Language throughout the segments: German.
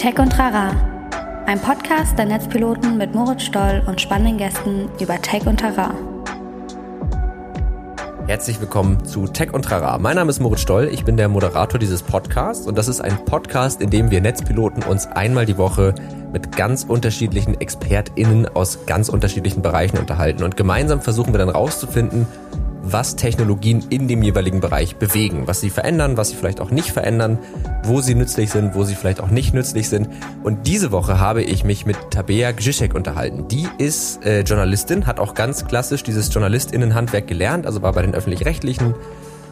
Tech und Trara, ein Podcast der Netzpiloten mit Moritz Stoll und spannenden Gästen über Tech und Trara. Herzlich willkommen zu Tech und Trara. Mein Name ist Moritz Stoll, ich bin der Moderator dieses Podcasts und das ist ein Podcast, in dem wir Netzpiloten uns einmal die Woche mit ganz unterschiedlichen ExpertInnen aus ganz unterschiedlichen Bereichen unterhalten und gemeinsam versuchen wir dann rauszufinden, was Technologien in dem jeweiligen Bereich bewegen, was sie verändern, was sie vielleicht auch nicht verändern, wo sie nützlich sind, wo sie vielleicht auch nicht nützlich sind. Und diese Woche habe ich mich mit Tabea Gzisiek unterhalten. Die ist äh, Journalistin, hat auch ganz klassisch dieses JournalistInnenhandwerk gelernt, also war bei den Öffentlich-Rechtlichen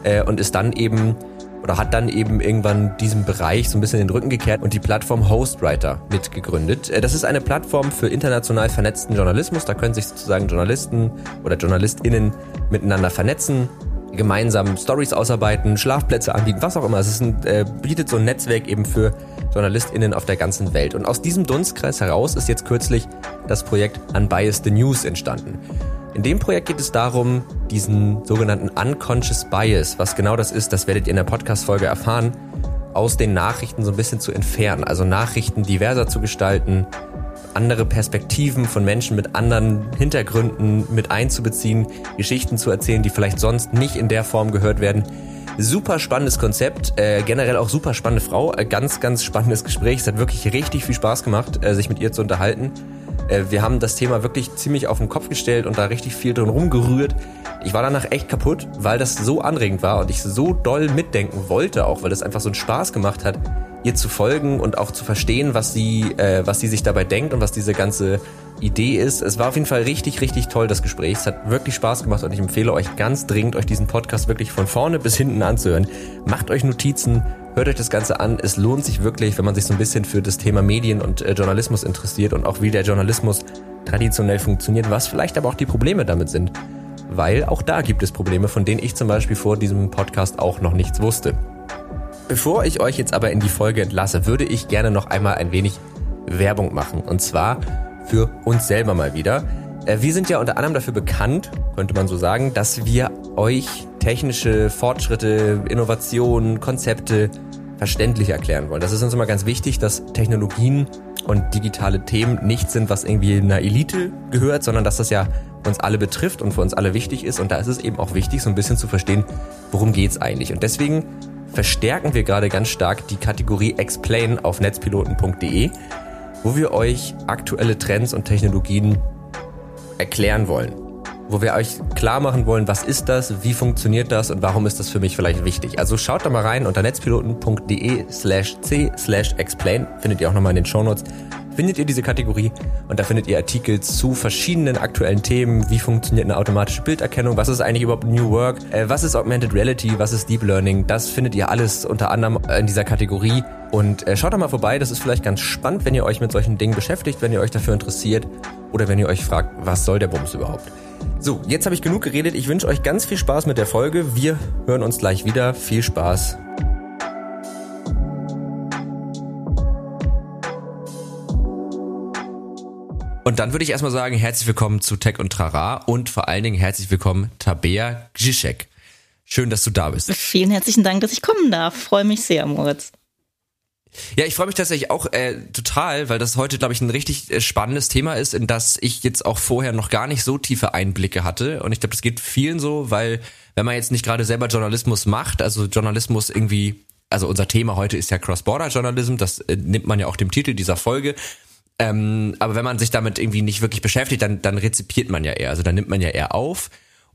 äh, und ist dann eben oder hat dann eben irgendwann diesem Bereich so ein bisschen den Rücken gekehrt und die Plattform Hostwriter mitgegründet. Äh, das ist eine Plattform für international vernetzten Journalismus. Da können sich sozusagen Journalisten oder JournalistInnen miteinander vernetzen, gemeinsam Stories ausarbeiten, Schlafplätze anbieten, was auch immer. Es ein, äh, bietet so ein Netzwerk eben für JournalistInnen auf der ganzen Welt. Und aus diesem Dunstkreis heraus ist jetzt kürzlich das Projekt Unbiased the News entstanden. In dem Projekt geht es darum, diesen sogenannten Unconscious Bias, was genau das ist, das werdet ihr in der Podcast-Folge erfahren, aus den Nachrichten so ein bisschen zu entfernen. Also Nachrichten diverser zu gestalten, andere Perspektiven von Menschen mit anderen Hintergründen mit einzubeziehen, Geschichten zu erzählen, die vielleicht sonst nicht in der Form gehört werden. Super spannendes Konzept, äh, generell auch super spannende Frau, äh, ganz, ganz spannendes Gespräch. Es hat wirklich richtig viel Spaß gemacht, äh, sich mit ihr zu unterhalten. Äh, wir haben das Thema wirklich ziemlich auf den Kopf gestellt und da richtig viel drin rumgerührt. Ich war danach echt kaputt, weil das so anregend war und ich so doll mitdenken wollte auch, weil das einfach so einen Spaß gemacht hat, ihr zu folgen und auch zu verstehen, was sie, äh, was sie sich dabei denkt und was diese ganze Idee ist. Es war auf jeden Fall richtig, richtig toll, das Gespräch. Es hat wirklich Spaß gemacht und ich empfehle euch ganz dringend, euch diesen Podcast wirklich von vorne bis hinten anzuhören. Macht euch Notizen, hört euch das Ganze an. Es lohnt sich wirklich, wenn man sich so ein bisschen für das Thema Medien und äh, Journalismus interessiert und auch wie der Journalismus traditionell funktioniert, was vielleicht aber auch die Probleme damit sind. Weil auch da gibt es Probleme, von denen ich zum Beispiel vor diesem Podcast auch noch nichts wusste. Bevor ich euch jetzt aber in die Folge entlasse, würde ich gerne noch einmal ein wenig Werbung machen. Und zwar für uns selber mal wieder. Äh, wir sind ja unter anderem dafür bekannt, könnte man so sagen, dass wir euch technische Fortschritte, Innovationen, Konzepte verständlich erklären wollen. Das ist uns immer ganz wichtig, dass Technologien und digitale Themen nicht sind, was irgendwie einer Elite gehört, sondern dass das ja uns alle betrifft und für uns alle wichtig ist. Und da ist es eben auch wichtig, so ein bisschen zu verstehen, worum geht's eigentlich. Und deswegen verstärken wir gerade ganz stark die Kategorie Explain auf netzpiloten.de, wo wir euch aktuelle Trends und Technologien erklären wollen. Wo wir euch klar machen wollen, was ist das, wie funktioniert das und warum ist das für mich vielleicht wichtig. Also schaut da mal rein unter netzpiloten.de slash c slash explain, findet ihr auch nochmal in den Shownotes, findet ihr diese Kategorie und da findet ihr Artikel zu verschiedenen aktuellen Themen, wie funktioniert eine automatische Bilderkennung, was ist eigentlich überhaupt New Work, äh, was ist Augmented Reality, was ist Deep Learning, das findet ihr alles unter anderem in dieser Kategorie und äh, schaut da mal vorbei, das ist vielleicht ganz spannend, wenn ihr euch mit solchen Dingen beschäftigt, wenn ihr euch dafür interessiert oder wenn ihr euch fragt, was soll der Bums überhaupt. So, jetzt habe ich genug geredet. Ich wünsche euch ganz viel Spaß mit der Folge. Wir hören uns gleich wieder. Viel Spaß. Und dann würde ich erstmal sagen, herzlich willkommen zu Tech und Trara und vor allen Dingen herzlich willkommen Tabea Gzisiek. Schön, dass du da bist. Vielen herzlichen Dank, dass ich kommen darf. Freue mich sehr, Moritz. Ja, ich freue mich tatsächlich auch äh, total, weil das heute, glaube ich, ein richtig äh, spannendes Thema ist, in das ich jetzt auch vorher noch gar nicht so tiefe Einblicke hatte. Und ich glaube, das geht vielen so, weil wenn man jetzt nicht gerade selber Journalismus macht, also Journalismus irgendwie, also unser Thema heute ist ja Cross-Border-Journalism, das äh, nimmt man ja auch dem Titel dieser Folge. Ähm, aber wenn man sich damit irgendwie nicht wirklich beschäftigt, dann, dann rezipiert man ja eher, also dann nimmt man ja eher auf.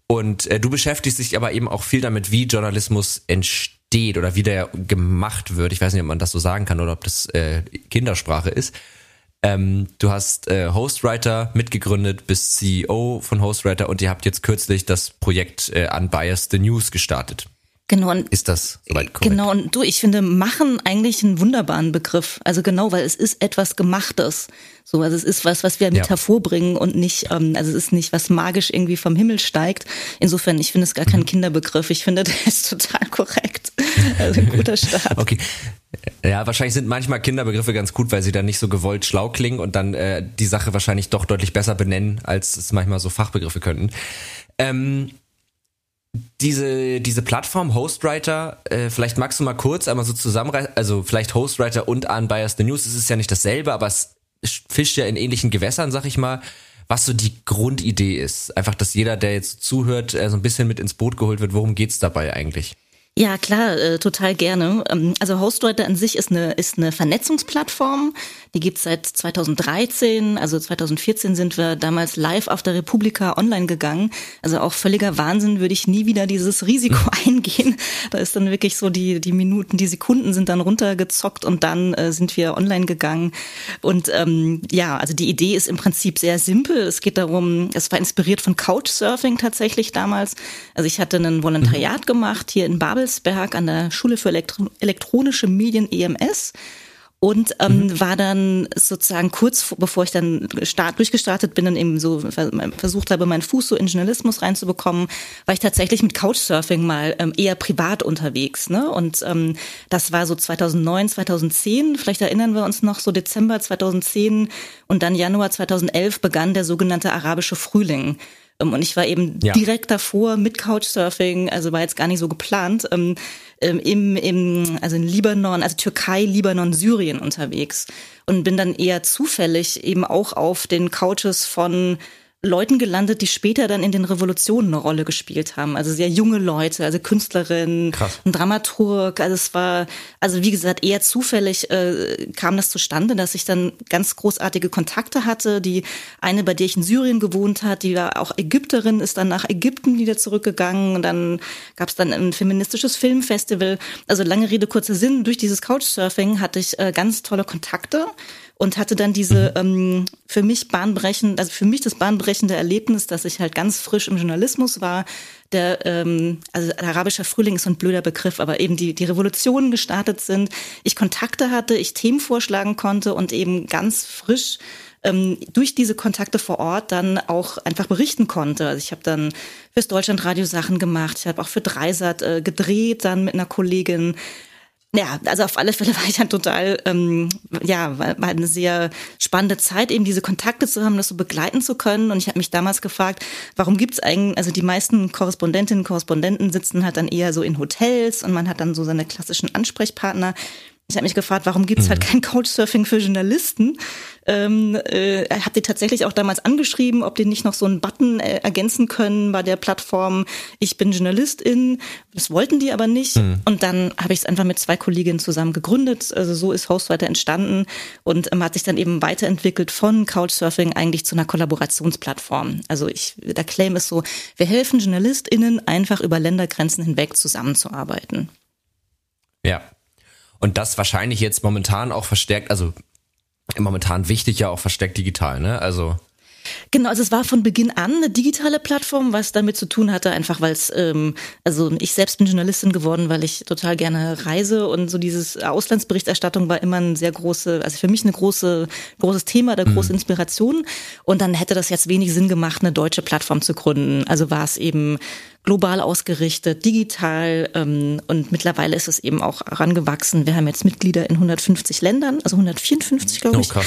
Und äh, du beschäftigst dich aber eben auch viel damit, wie Journalismus entsteht oder wie der gemacht wird. Ich weiß nicht, ob man das so sagen kann oder ob das äh, Kindersprache ist. Ähm, du hast äh, Hostwriter mitgegründet, bist CEO von Hostwriter und ihr habt jetzt kürzlich das Projekt äh, Unbiased the News gestartet. Genau. Und ist das soweit korrekt? Genau, und du, ich finde machen eigentlich einen wunderbaren Begriff. Also genau, weil es ist etwas Gemachtes. So, also es ist was, was wir mit ja. hervorbringen und nicht, ähm, also es ist nicht was magisch irgendwie vom Himmel steigt. Insofern, ich finde es gar kein mhm. Kinderbegriff. Ich finde, der ist total korrekt. Also ein guter Start. okay. Ja, wahrscheinlich sind manchmal Kinderbegriffe ganz gut, weil sie dann nicht so gewollt schlau klingen und dann äh, die Sache wahrscheinlich doch deutlich besser benennen, als es manchmal so Fachbegriffe könnten. Ähm, diese, diese Plattform Hostwriter, äh, vielleicht magst du mal kurz einmal so zusammenreißen, also vielleicht Hostwriter und Unbiased the News, es ist ja nicht dasselbe, aber es fischt ja in ähnlichen Gewässern, sag ich mal, was so die Grundidee ist. Einfach, dass jeder, der jetzt zuhört, äh, so ein bisschen mit ins Boot geholt wird, worum geht's dabei eigentlich? Ja, klar, äh, total gerne. Ähm, also HostWriter an sich ist eine, ist eine Vernetzungsplattform. Die gibt's seit 2013. Also 2014 sind wir damals live auf der Republika online gegangen. Also auch völliger Wahnsinn, würde ich nie wieder dieses Risiko eingehen. Da ist dann wirklich so die, die Minuten, die Sekunden sind dann runtergezockt und dann äh, sind wir online gegangen. Und ähm, ja, also die Idee ist im Prinzip sehr simpel. Es geht darum, es war inspiriert von Couchsurfing tatsächlich damals. Also ich hatte ein Volontariat mhm. gemacht hier in Babel Babelsberg an der Schule für Elektro elektronische Medien EMS und ähm, mhm. war dann sozusagen kurz bevor ich dann start, durchgestartet bin und eben so versucht habe, meinen Fuß so in Journalismus reinzubekommen, war ich tatsächlich mit Couchsurfing mal ähm, eher privat unterwegs. Ne? Und ähm, das war so 2009, 2010, vielleicht erinnern wir uns noch, so Dezember 2010 und dann Januar 2011 begann der sogenannte arabische Frühling. Ähm, und ich war eben ja. direkt davor mit Couchsurfing, also war jetzt gar nicht so geplant, ähm, im, im, also in Libanon, also Türkei, Libanon, Syrien unterwegs. Und bin dann eher zufällig eben auch auf den Couches von Leuten gelandet, die später dann in den Revolutionen eine Rolle gespielt haben. Also sehr junge Leute, also Künstlerinnen, Krass. ein Dramaturg. Also es war, also wie gesagt, eher zufällig äh, kam das zustande, dass ich dann ganz großartige Kontakte hatte. Die eine, bei der ich in Syrien gewohnt hat, die war auch Ägypterin, ist dann nach Ägypten wieder zurückgegangen. Und dann gab es dann ein feministisches Filmfestival. Also lange Rede, kurzer Sinn. Durch dieses Couchsurfing hatte ich äh, ganz tolle Kontakte und hatte dann diese ähm, für mich bahnbrechend, also für mich das bahnbrechende Erlebnis, dass ich halt ganz frisch im Journalismus war. Der, ähm, also arabischer Frühling ist so ein blöder Begriff, aber eben die, die Revolutionen gestartet sind. Ich Kontakte hatte, ich Themen vorschlagen konnte und eben ganz frisch ähm, durch diese Kontakte vor Ort dann auch einfach berichten konnte. Also ich habe dann fürs Deutschlandradio Sachen gemacht, ich habe auch für Dreisat äh, gedreht, dann mit einer Kollegin ja, also auf alle Fälle war ich dann total, ähm, ja, war, war eine sehr spannende Zeit, eben diese Kontakte zu haben, das so begleiten zu können. Und ich habe mich damals gefragt, warum gibt's eigentlich, also die meisten Korrespondentinnen und Korrespondenten sitzen halt dann eher so in Hotels und man hat dann so seine klassischen Ansprechpartner. Ich habe mich gefragt, warum gibt's halt mhm. halt kein Couchsurfing für Journalisten? Ähm, äh, habt ihr tatsächlich auch damals angeschrieben, ob die nicht noch so einen Button äh, ergänzen können bei der Plattform Ich bin Journalistin. Das wollten die aber nicht. Mhm. Und dann habe ich es einfach mit zwei Kolleginnen zusammen gegründet. Also so ist Hostwriter entstanden und ähm, hat sich dann eben weiterentwickelt von Couchsurfing eigentlich zu einer Kollaborationsplattform. Also ich, der Claim ist so, wir helfen JournalistInnen einfach über Ländergrenzen hinweg zusammenzuarbeiten. Ja, und das wahrscheinlich jetzt momentan auch verstärkt, also momentan wichtig ja auch verstärkt digital, ne? Also Genau, also es war von Beginn an eine digitale Plattform, was damit zu tun hatte, einfach weil es, ähm, also ich selbst bin Journalistin geworden, weil ich total gerne reise und so dieses Auslandsberichterstattung war immer ein sehr große, also für mich eine große, großes Thema, der große mhm. Inspiration. Und dann hätte das jetzt wenig Sinn gemacht, eine deutsche Plattform zu gründen. Also war es eben global ausgerichtet, digital ähm, und mittlerweile ist es eben auch herangewachsen. Wir haben jetzt Mitglieder in 150 Ländern, also 154 glaube ich. Oh,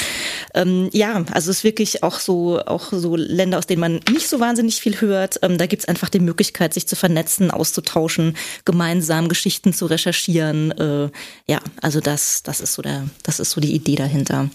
ähm, ja, also es ist wirklich auch so auch so Länder, aus denen man nicht so wahnsinnig viel hört. Ähm, da gibt es einfach die Möglichkeit, sich zu vernetzen, auszutauschen, gemeinsam Geschichten zu recherchieren. Äh, ja, also das das ist so der das ist so die Idee dahinter.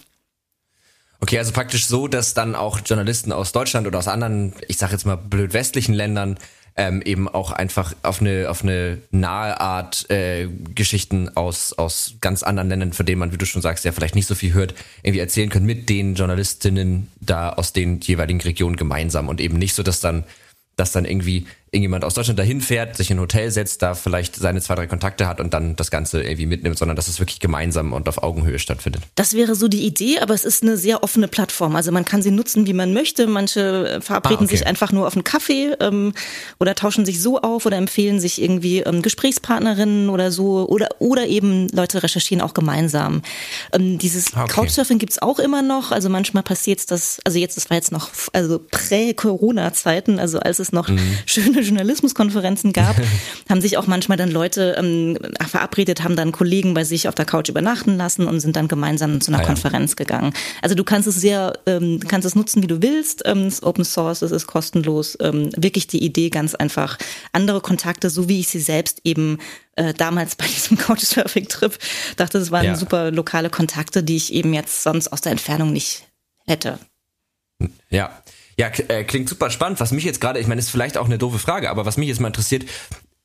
Okay, also praktisch so, dass dann auch Journalisten aus Deutschland oder aus anderen, ich sag jetzt mal blöd westlichen Ländern ähm, eben auch einfach auf eine auf eine nahe Art äh, Geschichten aus aus ganz anderen Ländern, von denen man, wie du schon sagst, ja vielleicht nicht so viel hört, irgendwie erzählen können mit den Journalistinnen da aus den jeweiligen Regionen gemeinsam. Und eben nicht so, dass dann dass dann irgendwie irgendjemand aus Deutschland dahin fährt, sich in ein Hotel setzt, da vielleicht seine zwei, drei Kontakte hat und dann das Ganze irgendwie mitnimmt, sondern dass es wirklich gemeinsam und auf Augenhöhe stattfindet. Das wäre so die Idee, aber es ist eine sehr offene Plattform. Also man kann sie nutzen, wie man möchte. Manche äh, verabreden ah, okay. sich einfach nur auf einen Kaffee ähm, oder tauschen sich so auf oder empfehlen sich irgendwie ähm, Gesprächspartnerinnen oder so oder oder eben Leute recherchieren auch gemeinsam. Ähm, dieses ah, okay. Couchsurfing gibt's auch immer noch. Also manchmal passiert es, dass, also jetzt, das war jetzt noch also prä-Corona-Zeiten, also als es noch mhm. schöne Journalismuskonferenzen gab, haben sich auch manchmal dann Leute ähm, verabredet, haben dann Kollegen bei sich auf der Couch übernachten lassen und sind dann gemeinsam zu einer ah, ja. Konferenz gegangen. Also du kannst es sehr, ähm, kannst es nutzen, wie du willst. Ähm, es ist Open Source, es ist kostenlos. Ähm, wirklich die Idee ganz einfach. Andere Kontakte, so wie ich sie selbst eben äh, damals bei diesem Couchsurfing-Trip dachte, das waren ja. super lokale Kontakte, die ich eben jetzt sonst aus der Entfernung nicht hätte. Ja. Ja, äh, klingt super spannend. Was mich jetzt gerade, ich meine, ist vielleicht auch eine doofe Frage, aber was mich jetzt mal interessiert,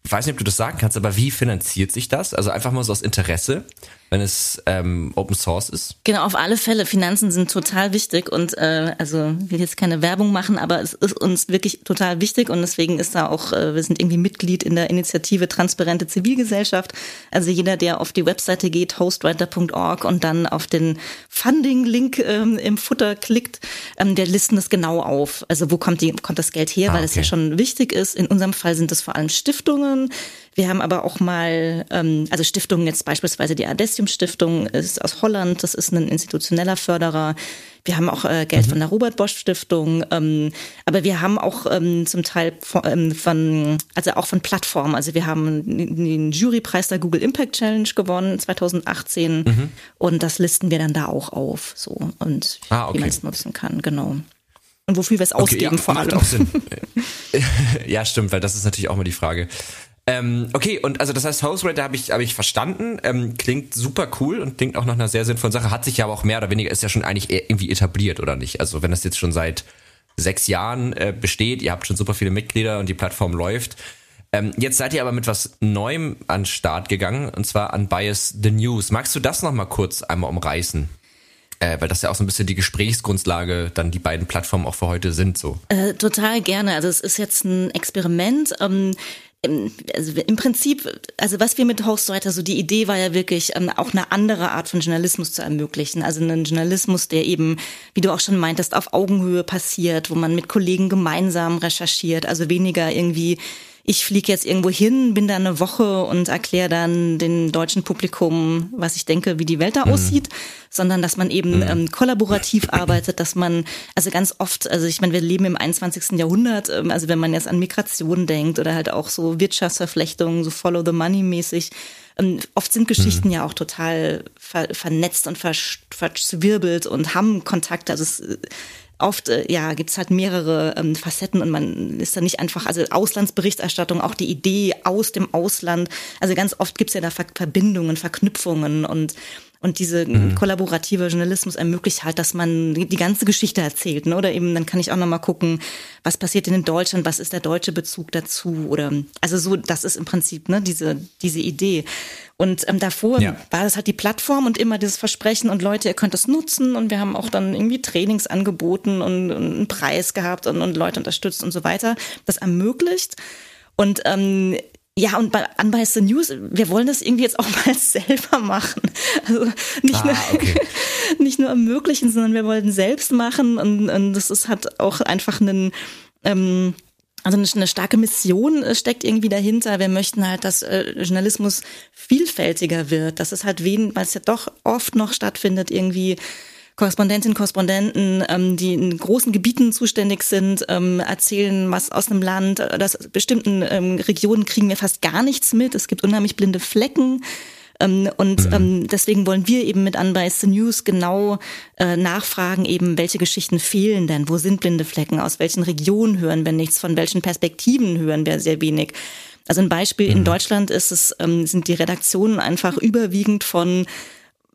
ich weiß nicht, ob du das sagen kannst, aber wie finanziert sich das? Also einfach mal so aus Interesse wenn es ähm, Open Source ist? Genau, auf alle Fälle. Finanzen sind total wichtig und äh, also ich will jetzt keine Werbung machen, aber es ist uns wirklich total wichtig und deswegen ist da auch, äh, wir sind irgendwie Mitglied in der Initiative Transparente Zivilgesellschaft. Also jeder, der auf die Webseite geht, hostwriter.org und dann auf den Funding-Link ähm, im Futter klickt, ähm, der listen das genau auf. Also wo kommt, die, kommt das Geld her, ah, weil das ja schon wichtig ist. In unserem Fall sind es vor allem Stiftungen. Wir haben aber auch mal, ähm, also Stiftungen jetzt beispielsweise die Adestium Stiftung ist aus Holland, das ist ein institutioneller Förderer. Wir haben auch äh, Geld mhm. von der Robert Bosch Stiftung, ähm, aber wir haben auch ähm, zum Teil von, ähm, von, also auch von Plattformen. Also wir haben den Jurypreis der Google Impact Challenge gewonnen 2018 mhm. und das listen wir dann da auch auf, so und ah, okay. wie man es nutzen kann, genau. Und wofür wir es okay, ausgeben ja, vor allem. Auch ja, stimmt, weil das ist natürlich auch mal die Frage. Ähm, okay, und also das heißt, House habe ich, hab ich verstanden, ähm, klingt super cool und klingt auch nach einer sehr sinnvollen Sache, hat sich ja aber auch mehr oder weniger, ist ja schon eigentlich irgendwie etabliert, oder nicht? Also wenn das jetzt schon seit sechs Jahren äh, besteht, ihr habt schon super viele Mitglieder und die Plattform läuft. Ähm, jetzt seid ihr aber mit was Neuem an Start gegangen, und zwar an Bias the News. Magst du das nochmal kurz einmal umreißen? Äh, weil das ja auch so ein bisschen die Gesprächsgrundlage dann die beiden Plattformen auch für heute sind so. Äh, total gerne. Also es ist jetzt ein Experiment. Ähm, also im Prinzip, also was wir mit Hostwriter, so die Idee war ja wirklich, ähm, auch eine andere Art von Journalismus zu ermöglichen. Also einen Journalismus, der eben, wie du auch schon meintest, auf Augenhöhe passiert, wo man mit Kollegen gemeinsam recherchiert, also weniger irgendwie ich fliege jetzt irgendwo hin, bin da eine Woche und erkläre dann dem deutschen Publikum, was ich denke, wie die Welt da mhm. aussieht, sondern dass man eben mhm. ähm, kollaborativ arbeitet, dass man, also ganz oft, also ich meine, wir leben im 21. Jahrhundert, ähm, also wenn man jetzt an Migration denkt oder halt auch so Wirtschaftsverflechtungen, so Follow the Money mäßig, ähm, oft sind Geschichten mhm. ja auch total ver vernetzt und verzwirbelt und haben Kontakte. Also es, oft äh, ja gibt's halt mehrere ähm, Facetten und man ist da nicht einfach, also Auslandsberichterstattung, auch die Idee aus dem Ausland. Also ganz oft gibt's ja da Verbindungen, Verknüpfungen und und diese mhm. kollaborative Journalismus ermöglicht halt, dass man die, ganze Geschichte erzählt. Ne? Oder eben, dann kann ich auch nochmal gucken, was passiert denn in Deutschland, was ist der deutsche Bezug dazu? Oder also so, das ist im Prinzip ne, diese, diese Idee. Und ähm, davor ja. war das halt die Plattform und immer dieses Versprechen und Leute, ihr könnt das nutzen und wir haben auch dann irgendwie Trainings angeboten und, und einen Preis gehabt und, und Leute unterstützt und so weiter. Das ermöglicht. Und ähm, ja, und bei Unbiased the News, wir wollen das irgendwie jetzt auch mal selber machen. Also nicht, ah, nur, okay. nicht nur ermöglichen, sondern wir wollen selbst machen und, und das ist hat auch einfach einen ähm, also eine, starke Mission äh, steckt irgendwie dahinter. Wir möchten halt, dass äh, Journalismus vielfältiger wird, dass es halt wen, weil es ja doch oft noch stattfindet, irgendwie Korrespondentinnen, Korrespondenten, ähm, die in großen Gebieten zuständig sind, ähm, erzählen was aus einem Land. Aus bestimmten ähm, Regionen kriegen wir fast gar nichts mit. Es gibt unheimlich blinde Flecken. Ähm, und mhm. ähm, deswegen wollen wir eben mit Unbiased News genau äh, nachfragen, eben welche Geschichten fehlen denn, wo sind blinde Flecken, aus welchen Regionen hören wir nichts, von welchen Perspektiven hören wir sehr wenig. Also ein Beispiel mhm. in Deutschland ist es, ähm, sind die Redaktionen einfach überwiegend von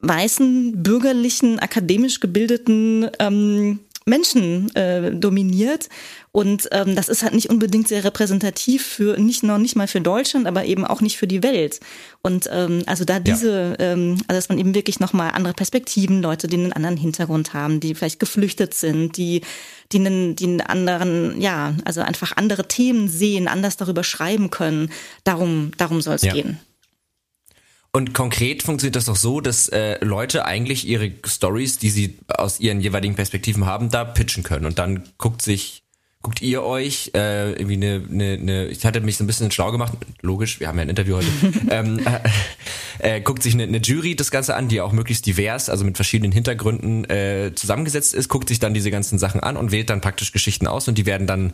weißen, bürgerlichen, akademisch gebildeten ähm, Menschen äh, dominiert. Und ähm, das ist halt nicht unbedingt sehr repräsentativ für, nicht noch nicht mal für Deutschland, aber eben auch nicht für die Welt. Und ähm, also da diese, ja. ähm, also dass man eben wirklich nochmal andere Perspektiven, Leute, die einen anderen Hintergrund haben, die vielleicht geflüchtet sind, die, die einen, die einen anderen, ja, also einfach andere Themen sehen, anders darüber schreiben können. Darum, darum soll es ja. gehen. Und konkret funktioniert das doch so, dass äh, Leute eigentlich ihre Stories, die sie aus ihren jeweiligen Perspektiven haben, da pitchen können. Und dann guckt sich, guckt ihr euch äh, irgendwie eine, eine, eine, ich hatte mich so ein bisschen schlau gemacht, logisch, wir haben ja ein Interview heute, ähm, äh, äh, guckt sich eine, eine Jury das Ganze an, die auch möglichst divers, also mit verschiedenen Hintergründen äh, zusammengesetzt ist, guckt sich dann diese ganzen Sachen an und wählt dann praktisch Geschichten aus und die werden dann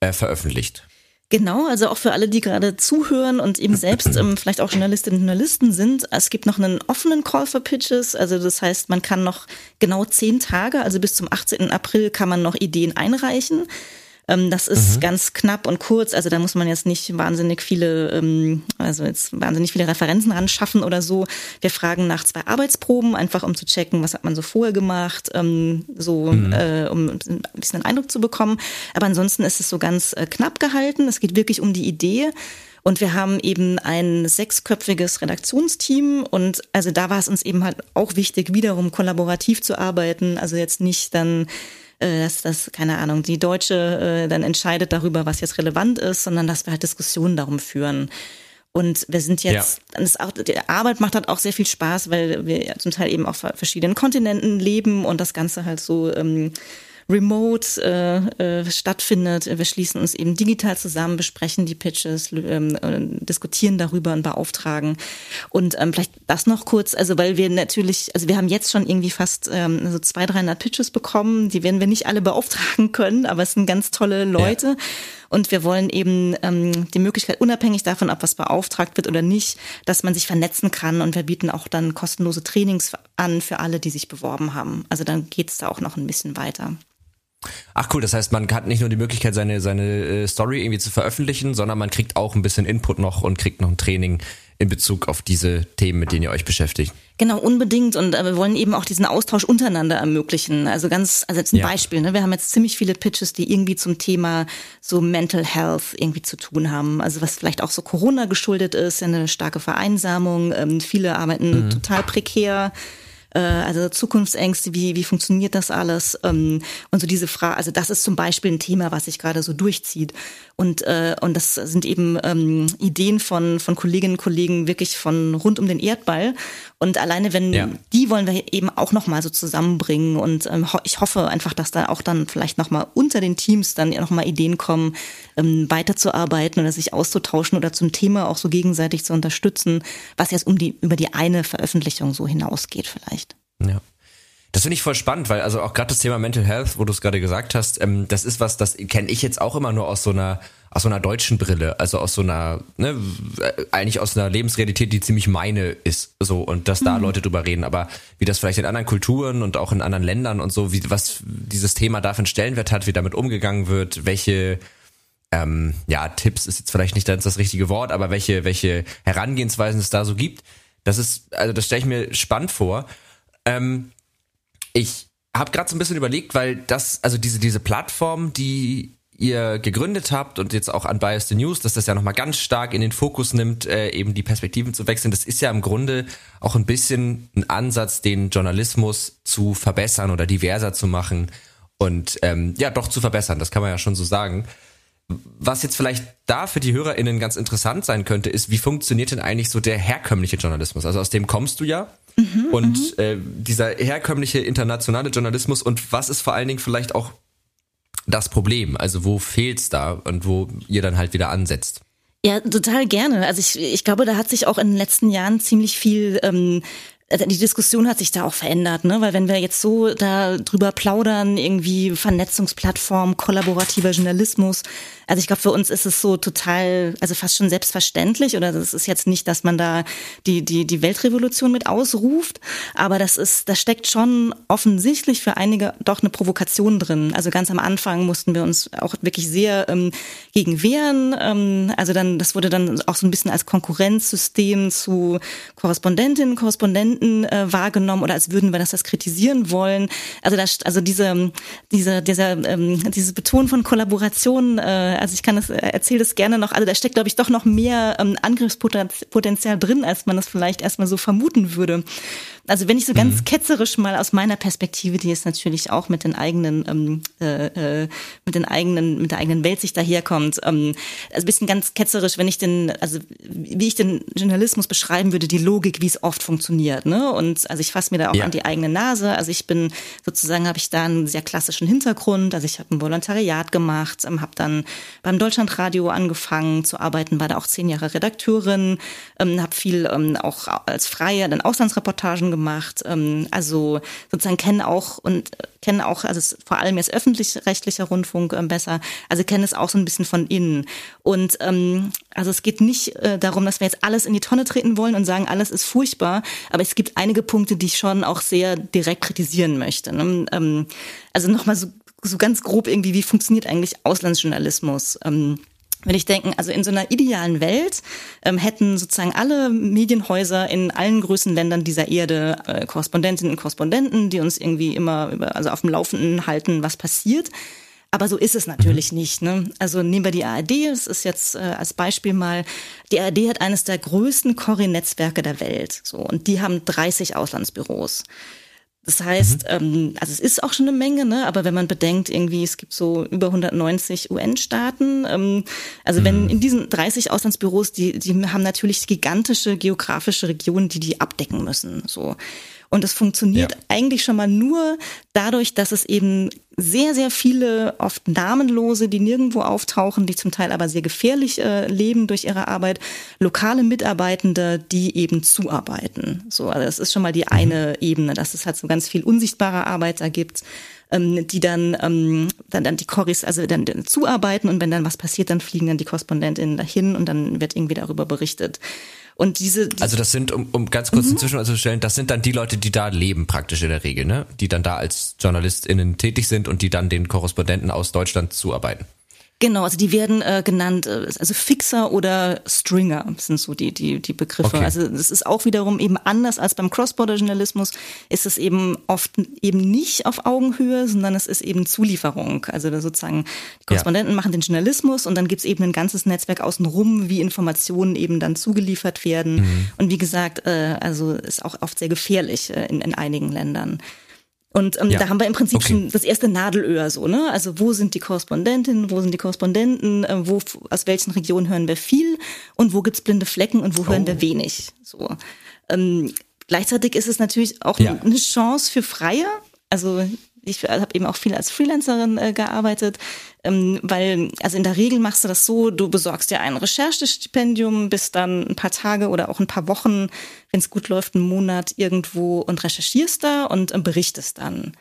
äh, veröffentlicht. Genau, also auch für alle, die gerade zuhören und eben selbst ähm, vielleicht auch Journalistinnen und Journalisten sind. Es gibt noch einen offenen Call for Pitches. Also das heißt, man kann noch genau zehn Tage, also bis zum 18. April kann man noch Ideen einreichen. Ähm, das ist mhm. ganz knapp und kurz. Also da muss man jetzt nicht wahnsinnig viele, ähm, also jetzt wahnsinnig viele Referenzen ran schaffen oder so. Wir fragen nach zwei Arbeitsproben, einfach um zu checken, was hat man so vorher gemacht, ähm, so mhm. äh, um ein bisschen einen Eindruck zu bekommen. Aber ansonsten ist es so ganz äh, knapp gehalten. Es geht wirklich um die Idee. Und wir haben eben ein sechsköpfiges Redaktionsteam und also da war es uns eben halt auch wichtig, wiederum kollaborativ zu arbeiten. Also jetzt nicht dann dass das, keine Ahnung, die Deutsche äh, dann entscheidet darüber, was jetzt relevant ist, sondern dass wir halt Diskussionen darum führen. Und wir sind jetzt, ja. auch, die Arbeit macht halt auch sehr viel Spaß, weil wir zum Teil eben auf verschiedenen Kontinenten leben und das Ganze halt so ähm, remote äh, äh, stattfindet. Wir schließen uns eben digital zusammen, besprechen die Pitches, ähm, äh, diskutieren darüber und beauftragen. Und ähm, vielleicht das noch kurz, also weil wir natürlich, also wir haben jetzt schon irgendwie fast ähm, so zwei, 300 Pitches bekommen. Die werden wir nicht alle beauftragen können, aber es sind ganz tolle Leute. Ja. Und wir wollen eben ähm, die Möglichkeit, unabhängig davon, ob was beauftragt wird oder nicht, dass man sich vernetzen kann. Und wir bieten auch dann kostenlose Trainings an für alle, die sich beworben haben. Also dann geht es da auch noch ein bisschen weiter. Ach cool, das heißt, man hat nicht nur die Möglichkeit, seine, seine äh, Story irgendwie zu veröffentlichen, sondern man kriegt auch ein bisschen Input noch und kriegt noch ein Training in Bezug auf diese Themen, mit denen ihr euch beschäftigt. Genau, unbedingt. Und äh, wir wollen eben auch diesen Austausch untereinander ermöglichen. Also ganz, also jetzt ein ja. Beispiel. Ne? Wir haben jetzt ziemlich viele Pitches, die irgendwie zum Thema so Mental Health irgendwie zu tun haben. Also was vielleicht auch so Corona geschuldet ist, eine starke Vereinsamung. Ähm, viele arbeiten mhm. total prekär äh, also Zukunftsängste, wie, wie funktioniert das alles? Ähm, und so diese Frage, also das ist zum Beispiel ein Thema, was sich gerade so durchzieht. Und, äh, und das sind eben ähm, Ideen von, von Kolleginnen und Kollegen wirklich von rund um den Erdball. Und alleine wenn, ja. die wollen wir eben auch nochmal so zusammenbringen. Und ähm, ich hoffe einfach, dass da auch dann vielleicht nochmal unter den Teams dann nochmal Ideen kommen, ähm, weiterzuarbeiten oder sich auszutauschen oder zum Thema auch so gegenseitig zu unterstützen, was jetzt um die, über die eine Veröffentlichung so hinausgeht vielleicht. Ja. Das finde ich voll spannend, weil also auch gerade das Thema Mental Health, wo du es gerade gesagt hast, ähm, das ist was, das kenne ich jetzt auch immer nur aus so einer aus so einer deutschen Brille, also aus so einer ne, eigentlich aus einer Lebensrealität, die ziemlich meine ist, so und dass da mhm. Leute drüber reden, aber wie das vielleicht in anderen Kulturen und auch in anderen Ländern und so, wie was dieses Thema dafür einen Stellenwert hat, wie damit umgegangen wird, welche ähm, ja Tipps ist jetzt vielleicht nicht das richtige Wort, aber welche welche Herangehensweisen es da so gibt, das ist also das stelle ich mir spannend vor. Ähm, ich habe gerade so ein bisschen überlegt, weil das, also diese, diese Plattform, die ihr gegründet habt und jetzt auch an Bias the News, dass das ja nochmal ganz stark in den Fokus nimmt, äh, eben die Perspektiven zu wechseln, das ist ja im Grunde auch ein bisschen ein Ansatz, den Journalismus zu verbessern oder diverser zu machen und ähm, ja, doch zu verbessern, das kann man ja schon so sagen. Was jetzt vielleicht da für die HörerInnen ganz interessant sein könnte, ist, wie funktioniert denn eigentlich so der herkömmliche Journalismus? Also aus dem kommst du ja. Mhm, und mhm. äh, dieser herkömmliche internationale Journalismus und was ist vor allen Dingen vielleicht auch das Problem? Also wo fehlt's da und wo ihr dann halt wieder ansetzt? Ja, total gerne. Also ich, ich glaube, da hat sich auch in den letzten Jahren ziemlich viel ähm, die Diskussion hat sich da auch verändert, ne? Weil wenn wir jetzt so da drüber plaudern, irgendwie Vernetzungsplattform, kollaborativer Journalismus, also ich glaube, für uns ist es so total, also fast schon selbstverständlich, oder das ist jetzt nicht, dass man da die, die, die Weltrevolution mit ausruft, aber das ist, da steckt schon offensichtlich für einige doch eine Provokation drin. Also ganz am Anfang mussten wir uns auch wirklich sehr ähm, gegen wehren. Ähm, also dann, das wurde dann auch so ein bisschen als Konkurrenzsystem zu Korrespondentinnen, Korrespondenten äh, wahrgenommen oder als würden wir das, das kritisieren wollen. Also das, also diese, diese, dieser, ähm, dieses Betonen von Kollaboration äh, also ich kann das, äh, erzähle das gerne noch, also da steckt, glaube ich, doch noch mehr ähm, Angriffspotenzial drin, als man das vielleicht erstmal so vermuten würde. Also wenn ich so ganz mhm. ketzerisch mal aus meiner Perspektive, die ist natürlich auch mit den eigenen, ähm, äh, äh, mit den eigenen, mit der eigenen Weltsicht daherkommt, ähm, also ein bisschen ganz ketzerisch, wenn ich den, also wie ich den Journalismus beschreiben würde, die Logik, wie es oft funktioniert. Ne? Und also ich fasse mir da auch ja. an die eigene Nase. Also ich bin sozusagen, habe ich da einen sehr klassischen Hintergrund. Also ich habe ein Volontariat gemacht, ähm, habe dann beim Deutschlandradio angefangen zu arbeiten, war da auch zehn Jahre Redakteurin, ähm, habe viel ähm, auch als Freie dann Auslandsreportagen gemacht. Ähm, also sozusagen kennen auch und kenne auch, also vor allem jetzt öffentlich-rechtlicher Rundfunk äh, besser, also kenne es auch so ein bisschen von innen. Und ähm, also es geht nicht äh, darum, dass wir jetzt alles in die Tonne treten wollen und sagen, alles ist furchtbar, aber es gibt einige Punkte, die ich schon auch sehr direkt kritisieren möchte. Ne? Ähm, also nochmal so, so ganz grob irgendwie, wie funktioniert eigentlich Auslandsjournalismus? Ähm, wenn ich denken, also in so einer idealen Welt ähm, hätten sozusagen alle Medienhäuser in allen größten Ländern dieser Erde äh, Korrespondentinnen und Korrespondenten, die uns irgendwie immer über, also auf dem Laufenden halten, was passiert. Aber so ist es natürlich mhm. nicht. Ne? Also nehmen wir die ARD, das ist jetzt äh, als Beispiel mal, die ARD hat eines der größten Corrie-Netzwerke der Welt. So, und die haben 30 Auslandsbüros. Das heißt, mhm. ähm, also es ist auch schon eine Menge, ne? aber wenn man bedenkt, irgendwie es gibt so über 190 UN-Staaten, ähm, also mhm. wenn in diesen 30 Auslandsbüros, die, die haben natürlich gigantische geografische Regionen, die die abdecken müssen. So. Und es funktioniert ja. eigentlich schon mal nur dadurch, dass es eben sehr, sehr viele, oft namenlose, die nirgendwo auftauchen, die zum Teil aber sehr gefährlich äh, leben durch ihre Arbeit, lokale Mitarbeitende, die eben zuarbeiten. So, also das ist schon mal die mhm. eine Ebene, dass es halt so ganz viel unsichtbare Arbeit da gibt ähm, die dann, ähm, dann, dann die Corris, also dann, dann zuarbeiten und wenn dann was passiert, dann fliegen dann die Korrespondentinnen dahin und dann wird irgendwie darüber berichtet. Und diese, die also das sind, um, um ganz kurz mhm. zwischenzustellen, das sind dann die Leute, die da leben praktisch in der Regel, ne? Die dann da als JournalistInnen tätig sind und die dann den Korrespondenten aus Deutschland zuarbeiten. Genau, also die werden äh, genannt, äh, also Fixer oder Stringer sind so die, die, die Begriffe. Okay. Also das ist auch wiederum eben anders als beim Cross-Border-Journalismus, ist es eben oft eben nicht auf Augenhöhe, sondern es ist eben Zulieferung. Also sozusagen die Korrespondenten ja. machen den Journalismus und dann gibt's eben ein ganzes Netzwerk außenrum, wie Informationen eben dann zugeliefert werden. Mhm. Und wie gesagt, äh, also ist auch oft sehr gefährlich äh, in, in einigen Ländern. Und ähm, ja. da haben wir im Prinzip okay. schon das erste Nadelöhr so, ne? Also wo sind die Korrespondentinnen, wo sind die Korrespondenten, äh, wo aus welchen Regionen hören wir viel und wo gibt's blinde Flecken und wo oh. hören wir wenig. So. Ähm, gleichzeitig ist es natürlich auch ja. eine Chance für Freie. Also ich habe eben auch viel als Freelancerin äh, gearbeitet, ähm, weil, also in der Regel machst du das so, du besorgst dir ein Recherchestipendium, bist dann ein paar Tage oder auch ein paar Wochen, wenn es gut läuft, einen Monat irgendwo und recherchierst da und äh, berichtest dann.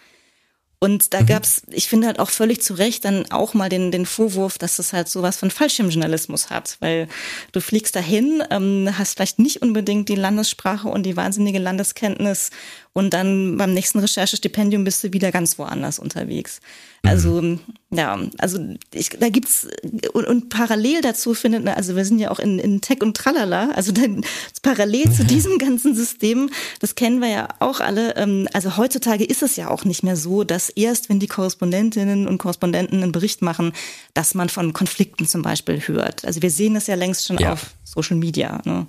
Und da mhm. gab's, ich finde halt auch völlig zu Recht dann auch mal den, den Vorwurf, dass es halt sowas von Fallschirmjournalismus hat, weil du fliegst dahin, ähm, hast vielleicht nicht unbedingt die Landessprache und die wahnsinnige Landeskenntnis und dann beim nächsten Recherchestipendium bist du wieder ganz woanders unterwegs. Also mhm. Ja, also ich, da gibt's und, und parallel dazu findet, also wir sind ja auch in, in Tech und Tralala, also dann, parallel zu diesem ganzen System, das kennen wir ja auch alle. Ähm, also heutzutage ist es ja auch nicht mehr so, dass erst wenn die Korrespondentinnen und Korrespondenten einen Bericht machen, dass man von Konflikten zum Beispiel hört. Also wir sehen das ja längst schon ja. auf Social Media. Ne?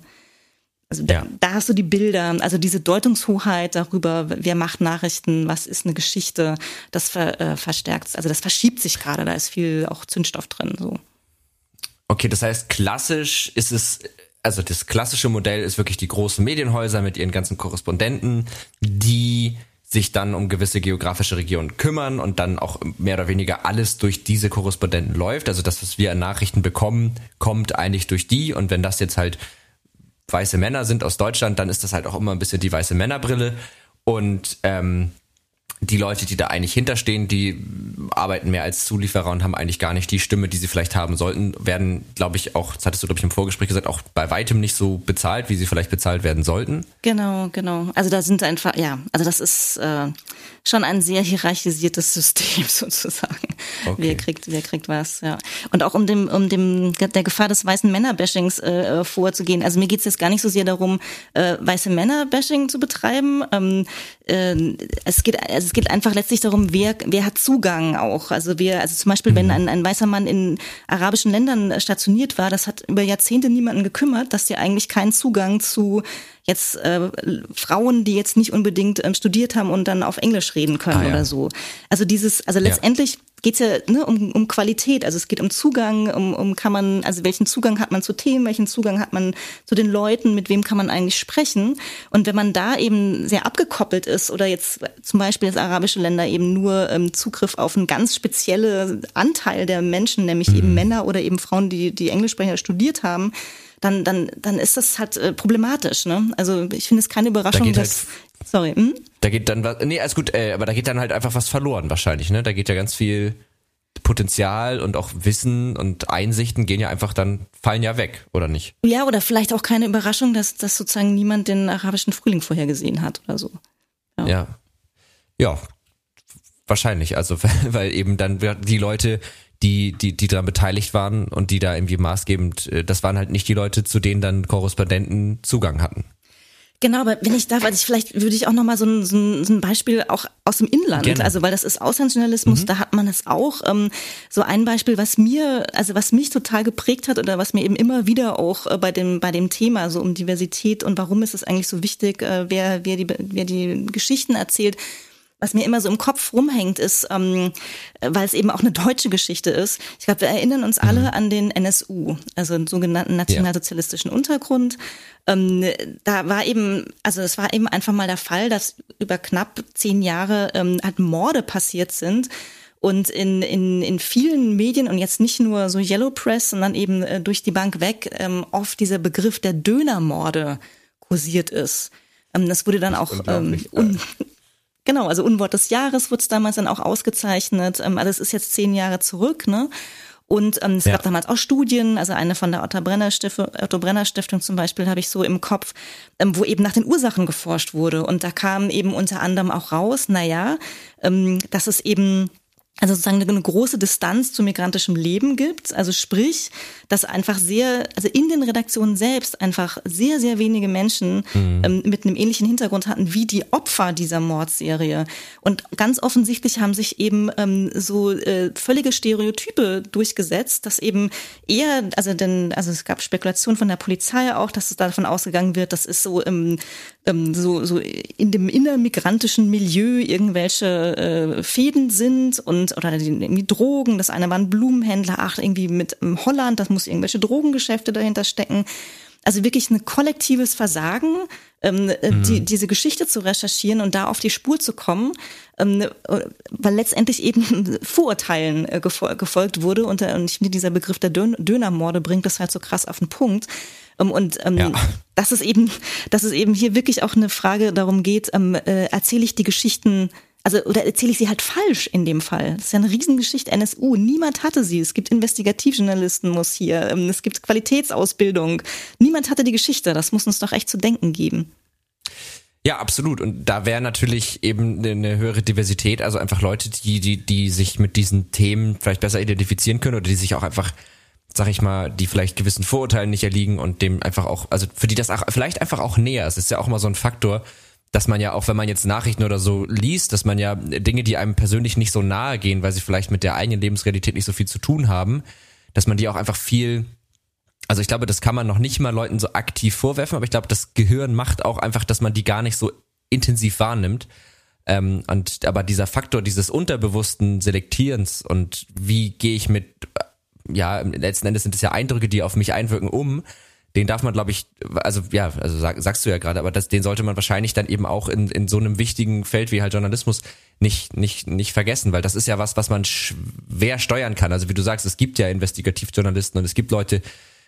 Also da, ja. da, hast du die Bilder, also diese Deutungshoheit darüber, wer macht Nachrichten, was ist eine Geschichte, das ver, äh, verstärkt, also das verschiebt sich gerade, da ist viel auch Zündstoff drin. So. Okay, das heißt, klassisch ist es, also das klassische Modell ist wirklich die großen Medienhäuser mit ihren ganzen Korrespondenten, die sich dann um gewisse geografische Regionen kümmern und dann auch mehr oder weniger alles durch diese Korrespondenten läuft. Also das, was wir an Nachrichten bekommen, kommt eigentlich durch die. Und wenn das jetzt halt weiße Männer sind aus Deutschland, dann ist das halt auch immer ein bisschen die weiße Männerbrille. Und ähm, die Leute, die da eigentlich hinterstehen, die arbeiten mehr als Zulieferer und haben eigentlich gar nicht die Stimme, die sie vielleicht haben sollten, werden, glaube ich, auch, das hattest du, glaube ich, im Vorgespräch gesagt, auch bei weitem nicht so bezahlt, wie sie vielleicht bezahlt werden sollten. Genau, genau. Also da sind einfach, ja, also das ist äh, schon ein sehr hierarchisiertes System sozusagen. Okay. Wer kriegt, wer kriegt was, ja. Und auch um dem, um dem der Gefahr des weißen Männerbashings äh, vorzugehen. Also mir geht es jetzt gar nicht so sehr darum, äh, weiße Männerbashing zu betreiben. Ähm, äh, es geht, also es geht einfach letztlich darum, wer, wer hat Zugang auch. Also wer, also zum Beispiel, wenn mhm. ein, ein weißer Mann in arabischen Ländern stationiert war, das hat über Jahrzehnte niemanden gekümmert, dass der eigentlich keinen Zugang zu jetzt äh, Frauen, die jetzt nicht unbedingt ähm, studiert haben und dann auf Englisch reden können ah, ja. oder so. Also dieses, also letztendlich ja. geht's ja ne, um, um Qualität. Also es geht um Zugang, um, um kann man, also welchen Zugang hat man zu Themen, welchen Zugang hat man zu den Leuten, mit wem kann man eigentlich sprechen. Und wenn man da eben sehr abgekoppelt ist oder jetzt zum Beispiel als arabische Länder eben nur ähm, Zugriff auf einen ganz spezielle Anteil der Menschen, nämlich mhm. eben Männer oder eben Frauen, die die Englischsprecher studiert haben, dann, dann, dann ist das halt äh, problematisch. Ne? Also ich finde es keine Überraschung, dass. Halt, sorry. Hm? Da geht dann was, nee, alles gut, äh, aber da geht dann halt einfach was verloren wahrscheinlich, ne? Da geht ja ganz viel Potenzial und auch Wissen und Einsichten gehen ja einfach dann, fallen ja weg, oder nicht? Ja, oder vielleicht auch keine Überraschung, dass, dass sozusagen niemand den arabischen Frühling vorhergesehen hat oder so. Ja. Ja, ja wahrscheinlich. Also, weil eben dann die Leute, die, die, die daran beteiligt waren und die da irgendwie maßgebend, äh, das waren halt nicht die Leute, zu denen dann Korrespondenten Zugang hatten. Genau, aber wenn ich darf, also ich, vielleicht würde ich auch nochmal so ein, so, ein, so ein Beispiel auch aus dem Inland, Gerne. also weil das ist Auslandsjournalismus, mhm. da hat man es auch. Ähm, so ein Beispiel, was mir, also was mich total geprägt hat oder was mir eben immer wieder auch äh, bei dem bei dem Thema so um Diversität und warum ist es eigentlich so wichtig, äh, wer wer die wer die Geschichten erzählt, was mir immer so im Kopf rumhängt, ist, ähm, weil es eben auch eine deutsche Geschichte ist. Ich glaube, wir erinnern uns alle mhm. an den NSU, also den sogenannten nationalsozialistischen ja. Untergrund. Ähm, da war eben, also es war eben einfach mal der Fall, dass über knapp zehn Jahre ähm, halt Morde passiert sind. Und in, in, in vielen Medien und jetzt nicht nur so Yellow Press, sondern eben äh, durch die Bank weg ähm, oft dieser Begriff der Dönermorde kursiert ist. Ähm, das wurde dann auch ähm, un Genau, also Unwort des Jahres wurde es damals dann auch ausgezeichnet. Ähm, also es ist jetzt zehn Jahre zurück, ne? Und ähm, es ja. gab damals auch Studien, also eine von der Otto Brenner Stiftung, Otto Brenner Stiftung zum Beispiel habe ich so im Kopf, ähm, wo eben nach den Ursachen geforscht wurde. Und da kam eben unter anderem auch raus, na ja, ähm, dass es eben also sozusagen eine große Distanz zu migrantischem Leben gibt. Also sprich, dass einfach sehr, also in den Redaktionen selbst einfach sehr, sehr wenige Menschen mhm. ähm, mit einem ähnlichen Hintergrund hatten wie die Opfer dieser Mordserie. Und ganz offensichtlich haben sich eben ähm, so äh, völlige Stereotype durchgesetzt, dass eben eher, also denn, also es gab Spekulationen von der Polizei auch, dass es davon ausgegangen wird, das ist so im ähm, so, so in dem innermigrantischen Milieu irgendwelche äh, Fäden sind und oder irgendwie Drogen. Das eine war ein Blumenhändler, ach, irgendwie mit ähm, Holland, das muss irgendwelche Drogengeschäfte dahinter stecken. Also wirklich ein kollektives Versagen, ähm, äh, mhm. die, diese Geschichte zu recherchieren und da auf die Spur zu kommen, ähm, weil letztendlich eben Vorurteilen äh, gefolgt wurde. Und, äh, und ich finde, dieser Begriff der Dön Dönermorde bringt das halt so krass auf den Punkt. Ähm, und ähm, ja. dass es eben, dass es eben hier wirklich auch eine Frage darum geht, ähm, äh, erzähle ich die Geschichten also oder erzähle ich sie halt falsch in dem Fall. Das ist ja eine Riesengeschichte NSU. Niemand hatte sie. Es gibt Investigativjournalismus hier. Ähm, es gibt Qualitätsausbildung. Niemand hatte die Geschichte. Das muss uns doch echt zu denken geben. Ja, absolut. Und da wäre natürlich eben eine höhere Diversität, also einfach Leute, die, die, die sich mit diesen Themen vielleicht besser identifizieren können oder die sich auch einfach sag ich mal, die vielleicht gewissen Vorurteilen nicht erliegen und dem einfach auch, also für die das auch, vielleicht einfach auch näher ist. Das ist ja auch immer so ein Faktor, dass man ja auch, wenn man jetzt Nachrichten oder so liest, dass man ja Dinge, die einem persönlich nicht so nahe gehen, weil sie vielleicht mit der eigenen Lebensrealität nicht so viel zu tun haben, dass man die auch einfach viel, also ich glaube, das kann man noch nicht mal Leuten so aktiv vorwerfen, aber ich glaube, das Gehirn macht auch einfach, dass man die gar nicht so intensiv wahrnimmt. Ähm, und aber dieser Faktor dieses unterbewussten Selektierens und wie gehe ich mit ja, letzten Endes sind es ja Eindrücke, die auf mich einwirken, um. Den darf man, glaube ich, also ja, also sag, sagst du ja gerade, aber das, den sollte man wahrscheinlich dann eben auch in, in so einem wichtigen Feld wie halt Journalismus nicht, nicht, nicht vergessen, weil das ist ja was, was man schwer steuern kann. Also wie du sagst, es gibt ja Investigativjournalisten und es gibt Leute,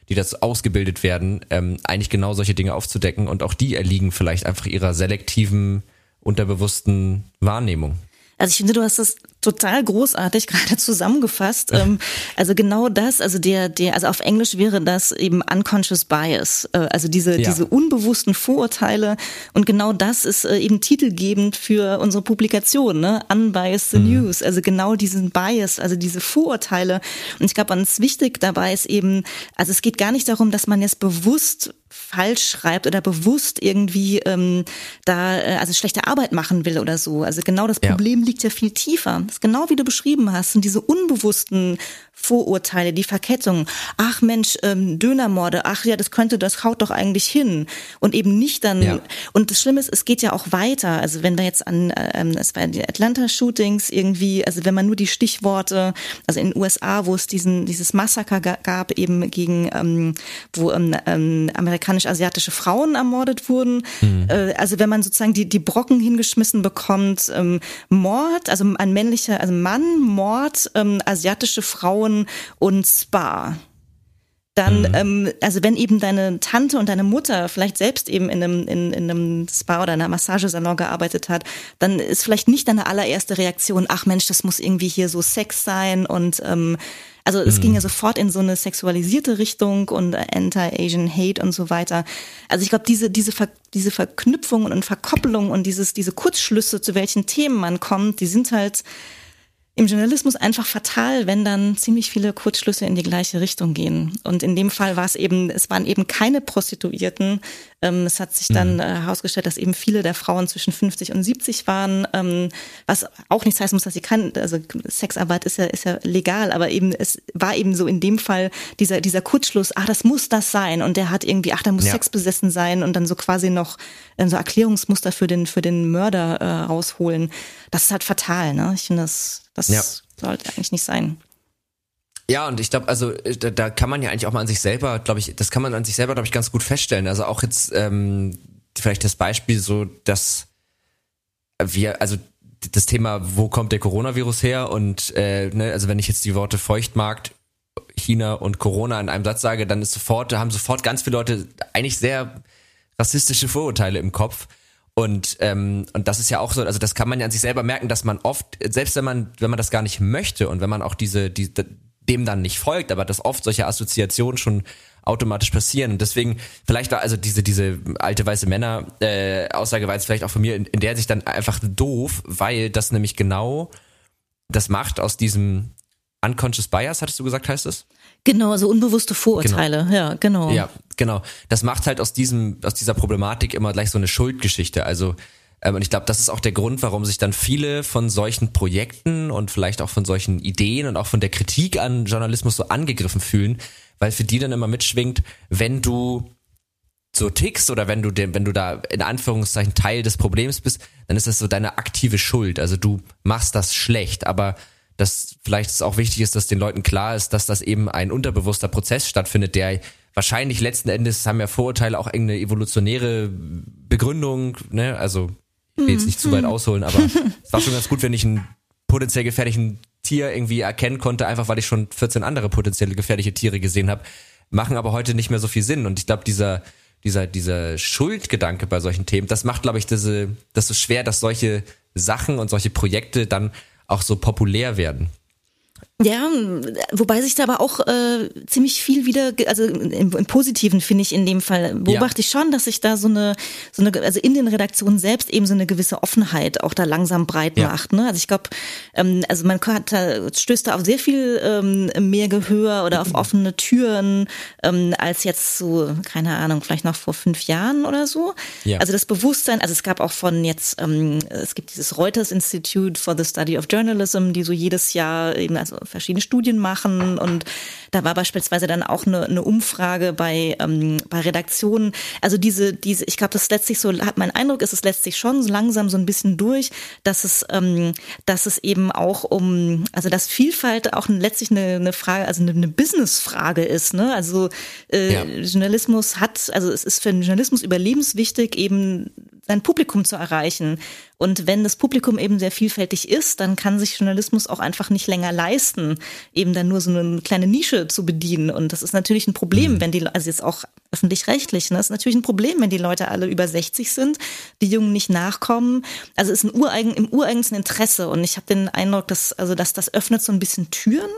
die das ausgebildet werden, ähm, eigentlich genau solche Dinge aufzudecken und auch die erliegen vielleicht einfach ihrer selektiven, unterbewussten Wahrnehmung. Also ich finde, du hast das total großartig gerade zusammengefasst. Ähm, also genau das, also der, der, also auf Englisch wäre das eben unconscious bias, äh, also diese, ja. diese unbewussten Vorurteile. Und genau das ist äh, eben titelgebend für unsere Publikation, ne? Unbiased the mhm. News. Also genau diesen Bias, also diese Vorurteile. Und ich glaube, ganz wichtig dabei ist eben, also es geht gar nicht darum, dass man jetzt bewusst falsch schreibt oder bewusst irgendwie ähm, da äh, also schlechte Arbeit machen will oder so. Also genau das Problem ja. liegt ja viel tiefer. Das ist genau wie du beschrieben hast, sind diese unbewussten Vorurteile, die Verkettung. Ach Mensch, ähm, Dönermorde, ach ja, das könnte, das haut doch eigentlich hin. Und eben nicht dann, ja. und das Schlimme ist, es geht ja auch weiter. Also wenn wir jetzt an, ähm, es war die Atlanta-Shootings irgendwie, also wenn man nur die Stichworte, also in den USA, wo es diesen, dieses Massaker gab, eben gegen, ähm, wo ähm, ähm, amerikanisch-asiatische Frauen ermordet wurden. Mhm. Äh, also wenn man sozusagen die, die Brocken hingeschmissen bekommt, ähm, Mord, also ein männlicher, also Mann, Mord, ähm, asiatische Frauen, und Spa. Dann, mhm. ähm, also wenn eben deine Tante und deine Mutter vielleicht selbst eben in einem, in, in einem Spa oder einer Massagesalon gearbeitet hat, dann ist vielleicht nicht deine allererste Reaktion, ach Mensch, das muss irgendwie hier so Sex sein und ähm, also es mhm. ging ja sofort in so eine sexualisierte Richtung und Anti-Asian Hate und so weiter. Also ich glaube, diese, diese, Ver, diese Verknüpfungen und Verkoppelungen und dieses, diese Kurzschlüsse, zu welchen Themen man kommt, die sind halt im Journalismus einfach fatal, wenn dann ziemlich viele Kurzschlüsse in die gleiche Richtung gehen. Und in dem Fall war es eben, es waren eben keine Prostituierten. Ähm, es hat sich dann mhm. äh, herausgestellt, dass eben viele der Frauen zwischen 50 und 70 waren, ähm, was auch nichts heißen muss, dass sie kann, also Sexarbeit ist ja, ist ja legal, aber eben, es war eben so in dem Fall dieser, dieser Kurzschluss, ach, das muss das sein. Und der hat irgendwie, ach, da muss ja. Sex besessen sein und dann so quasi noch äh, so Erklärungsmuster für den, für den Mörder äh, rausholen. Das ist halt fatal, ne? Ich finde das, das ja. sollte eigentlich nicht sein. Ja, und ich glaube, also äh, da, da kann man ja eigentlich auch mal an sich selber, glaube ich, das kann man an sich selber, glaube ich, ganz gut feststellen. Also auch jetzt ähm, vielleicht das Beispiel so, dass wir, also das Thema, wo kommt der Coronavirus her? Und äh, ne, also wenn ich jetzt die Worte Feuchtmarkt, China und Corona in einem Satz sage, dann ist sofort, haben sofort ganz viele Leute eigentlich sehr rassistische Vorurteile im Kopf. Und, ähm, und das ist ja auch so, also das kann man ja an sich selber merken, dass man oft, selbst wenn man, wenn man das gar nicht möchte und wenn man auch diese, die, dem dann nicht folgt, aber dass oft solche Assoziationen schon automatisch passieren. Und deswegen, vielleicht war also diese, diese alte weiße Männer äh, Aussage war jetzt vielleicht auch von mir in, in der sich dann einfach doof, weil das nämlich genau das macht aus diesem Unconscious Bias, hattest du gesagt, heißt es? Genau, also unbewusste Vorurteile, genau. ja, genau. Ja, genau. Das macht halt aus diesem, aus dieser Problematik immer gleich so eine Schuldgeschichte. Also, und ich glaube, das ist auch der Grund, warum sich dann viele von solchen Projekten und vielleicht auch von solchen Ideen und auch von der Kritik an Journalismus so angegriffen fühlen, weil für die dann immer mitschwingt, wenn du so tickst oder wenn du den, wenn du da in Anführungszeichen Teil des Problems bist, dann ist das so deine aktive Schuld. Also du machst das schlecht, aber dass vielleicht es auch wichtig ist, dass den Leuten klar ist, dass das eben ein unterbewusster Prozess stattfindet, der wahrscheinlich letzten Endes haben ja Vorurteile auch irgendeine evolutionäre Begründung, ne? Also ich will jetzt nicht zu weit mhm. ausholen, aber es war schon ganz gut, wenn ich einen potenziell gefährlichen Tier irgendwie erkennen konnte, einfach weil ich schon 14 andere potenzielle gefährliche Tiere gesehen habe, machen aber heute nicht mehr so viel Sinn. Und ich glaube, dieser, dieser, dieser Schuldgedanke bei solchen Themen, das macht, glaube ich, diese, das so schwer, dass solche Sachen und solche Projekte dann auch so populär werden. Ja, wobei sich da aber auch äh, ziemlich viel wieder, also im, im Positiven finde ich in dem Fall, beobachte ja. ich schon, dass sich da so eine, so eine, also in den Redaktionen selbst eben so eine gewisse Offenheit auch da langsam breit ja. macht. Ne? Also ich glaube, ähm, also man hat, da, stößt da auf sehr viel ähm, mehr Gehör oder auf offene Türen ähm, als jetzt so, keine Ahnung, vielleicht noch vor fünf Jahren oder so. Ja. Also das Bewusstsein, also es gab auch von jetzt, ähm, es gibt dieses Reuters Institute for the Study of Journalism, die so jedes Jahr eben, also verschiedene Studien machen und da war beispielsweise dann auch eine, eine Umfrage bei, ähm, bei Redaktionen. Also diese, diese, ich glaube, das letztlich so, hat mein Eindruck, ist es letztlich schon so langsam so ein bisschen durch, dass es, ähm, dass es eben auch um, also dass Vielfalt auch letztlich eine, eine Frage, also eine, eine Business-Frage ist. Ne? Also äh, ja. Journalismus hat, also es ist für den Journalismus überlebenswichtig, eben sein Publikum zu erreichen. Und wenn das Publikum eben sehr vielfältig ist, dann kann sich Journalismus auch einfach nicht länger leisten, eben dann nur so eine kleine Nische zu bedienen. Und das ist natürlich ein Problem, mhm. wenn die, also jetzt auch öffentlich-rechtlich, ne, ist natürlich ein Problem, wenn die Leute alle über 60 sind, die Jungen nicht nachkommen. Also ist ein ureigen, im ureigensten Interesse. Und ich habe den Eindruck, dass, also, dass das öffnet so ein bisschen Türen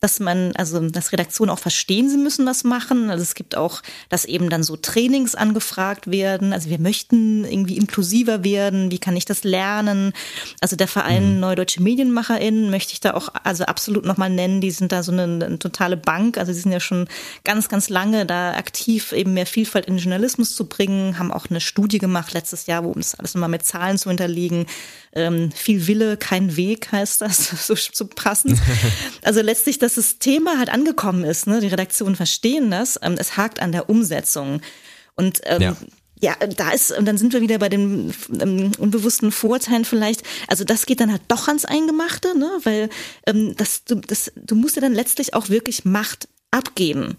dass man, also dass Redaktionen auch verstehen, sie müssen was machen. Also es gibt auch, dass eben dann so Trainings angefragt werden. Also wir möchten irgendwie inklusiver werden. Wie kann ich das lernen? Also der Verein mhm. Neue Deutsche MedienmacherInnen möchte ich da auch also absolut nochmal nennen. Die sind da so eine, eine totale Bank. Also die sind ja schon ganz, ganz lange da aktiv, eben mehr Vielfalt in den Journalismus zu bringen, haben auch eine Studie gemacht letztes Jahr, wo um das alles nochmal mit Zahlen zu hinterlegen. Ähm, viel Wille, kein Weg heißt das, so, so passend. Also letztlich das dass das Thema halt angekommen ist. Ne? Die Redaktionen verstehen das. Ähm, es hakt an der Umsetzung. Und ähm, ja. Ja, da ist, und dann sind wir wieder bei den ähm, unbewussten Vorurteilen vielleicht. Also das geht dann halt doch ans Eingemachte, ne? Weil ähm, das, du, das, du musst ja dann letztlich auch wirklich Macht abgeben.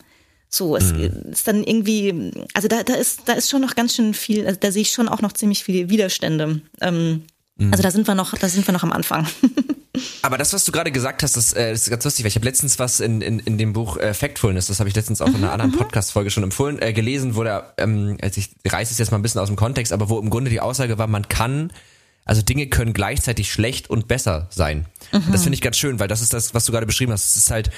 So, es mhm. ist dann irgendwie, also da, da ist, da ist schon noch ganz schön viel, also da sehe ich schon auch noch ziemlich viele Widerstände. Ähm, mhm. Also da sind wir noch, da sind wir noch am Anfang. Aber das, was du gerade gesagt hast, das, äh, das ist ganz lustig, weil ich habe letztens was in, in, in dem Buch äh, Factfulness, das habe ich letztens auch in einer anderen mhm. Podcast-Folge schon empfohlen, äh, gelesen, wo da, ähm, also ich reiße es jetzt mal ein bisschen aus dem Kontext, aber wo im Grunde die Aussage war, man kann also Dinge können gleichzeitig schlecht und besser sein. Mhm. Das finde ich ganz schön, weil das ist das, was du gerade beschrieben hast. Es ist halt,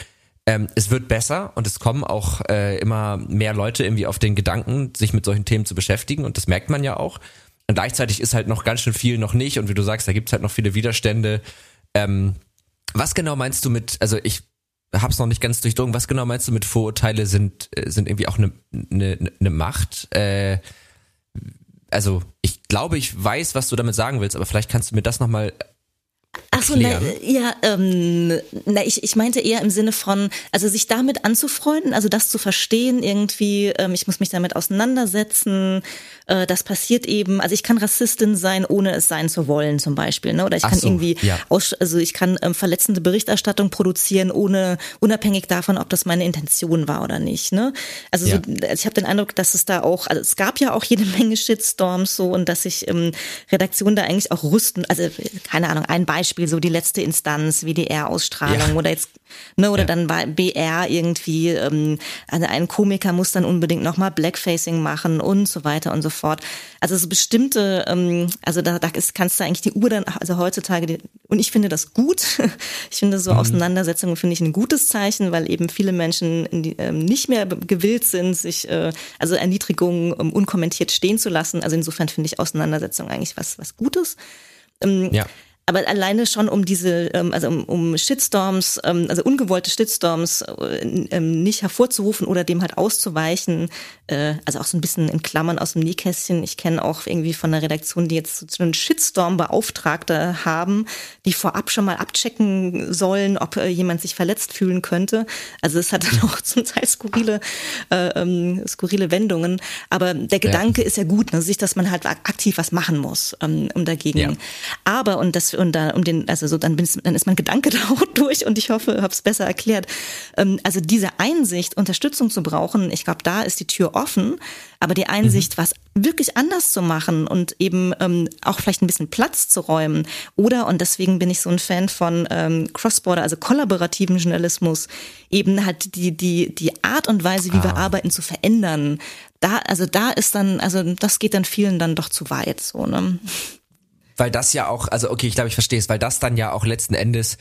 ähm, es wird besser und es kommen auch äh, immer mehr Leute irgendwie auf den Gedanken, sich mit solchen Themen zu beschäftigen und das merkt man ja auch. Und gleichzeitig ist halt noch ganz schön viel noch nicht und wie du sagst, da gibt's halt noch viele Widerstände. Ähm, was genau meinst du mit, also ich hab's noch nicht ganz durchdrungen, was genau meinst du mit Vorurteile sind, äh, sind irgendwie auch eine, eine, eine Macht? Äh, also ich glaube, ich weiß, was du damit sagen willst, aber vielleicht kannst du mir das nochmal Ach so, na, ja, ähm, na, ich, ich meinte eher im Sinne von, also sich damit anzufreunden, also das zu verstehen, irgendwie, ähm, ich muss mich damit auseinandersetzen, äh, das passiert eben, also ich kann Rassistin sein, ohne es sein zu wollen, zum Beispiel, ne? Oder ich kann so, irgendwie, ja. aus, also ich kann ähm, verletzende Berichterstattung produzieren, ohne unabhängig davon, ob das meine Intention war oder nicht, ne? Also, ja. so, also ich habe den Eindruck, dass es da auch, also es gab ja auch jede Menge Shitstorms so und dass sich ähm, Redaktionen da eigentlich auch rüsten, also keine Ahnung, ein Beispiel Beispiel so die letzte Instanz, WDR-Ausstrahlung ja. oder jetzt, ne, oder ja. dann war BR irgendwie, ähm, also ein Komiker muss dann unbedingt nochmal Blackfacing machen und so weiter und so fort. Also so bestimmte, ähm, also da, da ist, kannst du eigentlich die Uhr dann, also heutzutage, die, und ich finde das gut. Ich finde so mhm. Auseinandersetzungen finde ich ein gutes Zeichen, weil eben viele Menschen die, ähm, nicht mehr gewillt sind, sich äh, also Erniedrigungen um, unkommentiert stehen zu lassen. Also insofern finde ich Auseinandersetzung eigentlich was was Gutes. Ähm, ja. Aber alleine schon um diese, ähm, also um, um Shitstorms, ähm, also ungewollte Shitstorms äh, ähm, nicht hervorzurufen oder dem halt auszuweichen, äh, also auch so ein bisschen in Klammern aus dem Nähkästchen. Ich kenne auch irgendwie von der Redaktion, die jetzt so einen Shitstorm-Beauftragte haben, die vorab schon mal abchecken sollen, ob äh, jemand sich verletzt fühlen könnte. Also es hat dann auch zum Teil skurrile, äh, skurrile Wendungen. Aber der Gedanke ja. ist ja gut, ne, sich, dass man halt aktiv was machen muss, ähm, um dagegen. Ja. Aber, und das und da um den, also so dann, bin, dann ist mein Gedanke da auch durch und ich hoffe, habe es besser erklärt. Ähm, also diese Einsicht, Unterstützung zu brauchen, ich glaube, da ist die Tür offen, aber die Einsicht, mhm. was wirklich anders zu machen und eben ähm, auch vielleicht ein bisschen Platz zu räumen oder und deswegen bin ich so ein Fan von ähm, Crossborder, also kollaborativen Journalismus, eben halt die die die Art und Weise, wie ah. wir arbeiten, zu verändern. Da also da ist dann also das geht dann vielen dann doch zu weit so ne weil das ja auch, also okay, ich glaube, ich verstehe es, weil das dann ja auch letzten Endes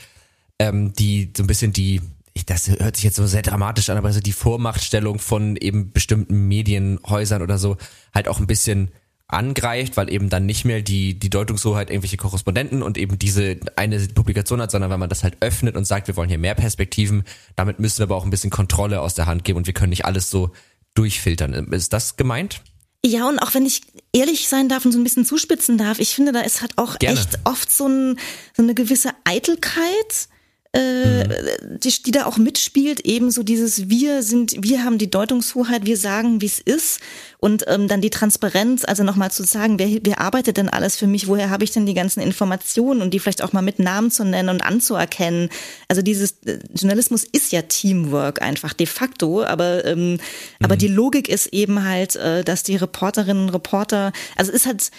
ähm, die so ein bisschen die, das hört sich jetzt so sehr dramatisch an, aber so die Vormachtstellung von eben bestimmten Medienhäusern oder so halt auch ein bisschen angreift, weil eben dann nicht mehr die, die Deutungshoheit irgendwelche Korrespondenten und eben diese eine Publikation hat, sondern weil man das halt öffnet und sagt, wir wollen hier mehr Perspektiven, damit müssen wir aber auch ein bisschen Kontrolle aus der Hand geben und wir können nicht alles so durchfiltern. Ist das gemeint? Ja, und auch wenn ich ehrlich sein darf und so ein bisschen zuspitzen darf, ich finde, da ist halt auch Gerne. echt oft so, ein, so eine gewisse Eitelkeit äh, mhm. die, die da auch mitspielt, eben so dieses wir sind, wir haben die Deutungshoheit, wir sagen, wie es ist und ähm, dann die Transparenz, also nochmal zu sagen, wer, wer arbeitet denn alles für mich, woher habe ich denn die ganzen Informationen und die vielleicht auch mal mit Namen zu nennen und anzuerkennen. Also dieses äh, Journalismus ist ja Teamwork einfach de facto, aber ähm, mhm. aber die Logik ist eben halt, äh, dass die Reporterinnen und Reporter, also es ist halt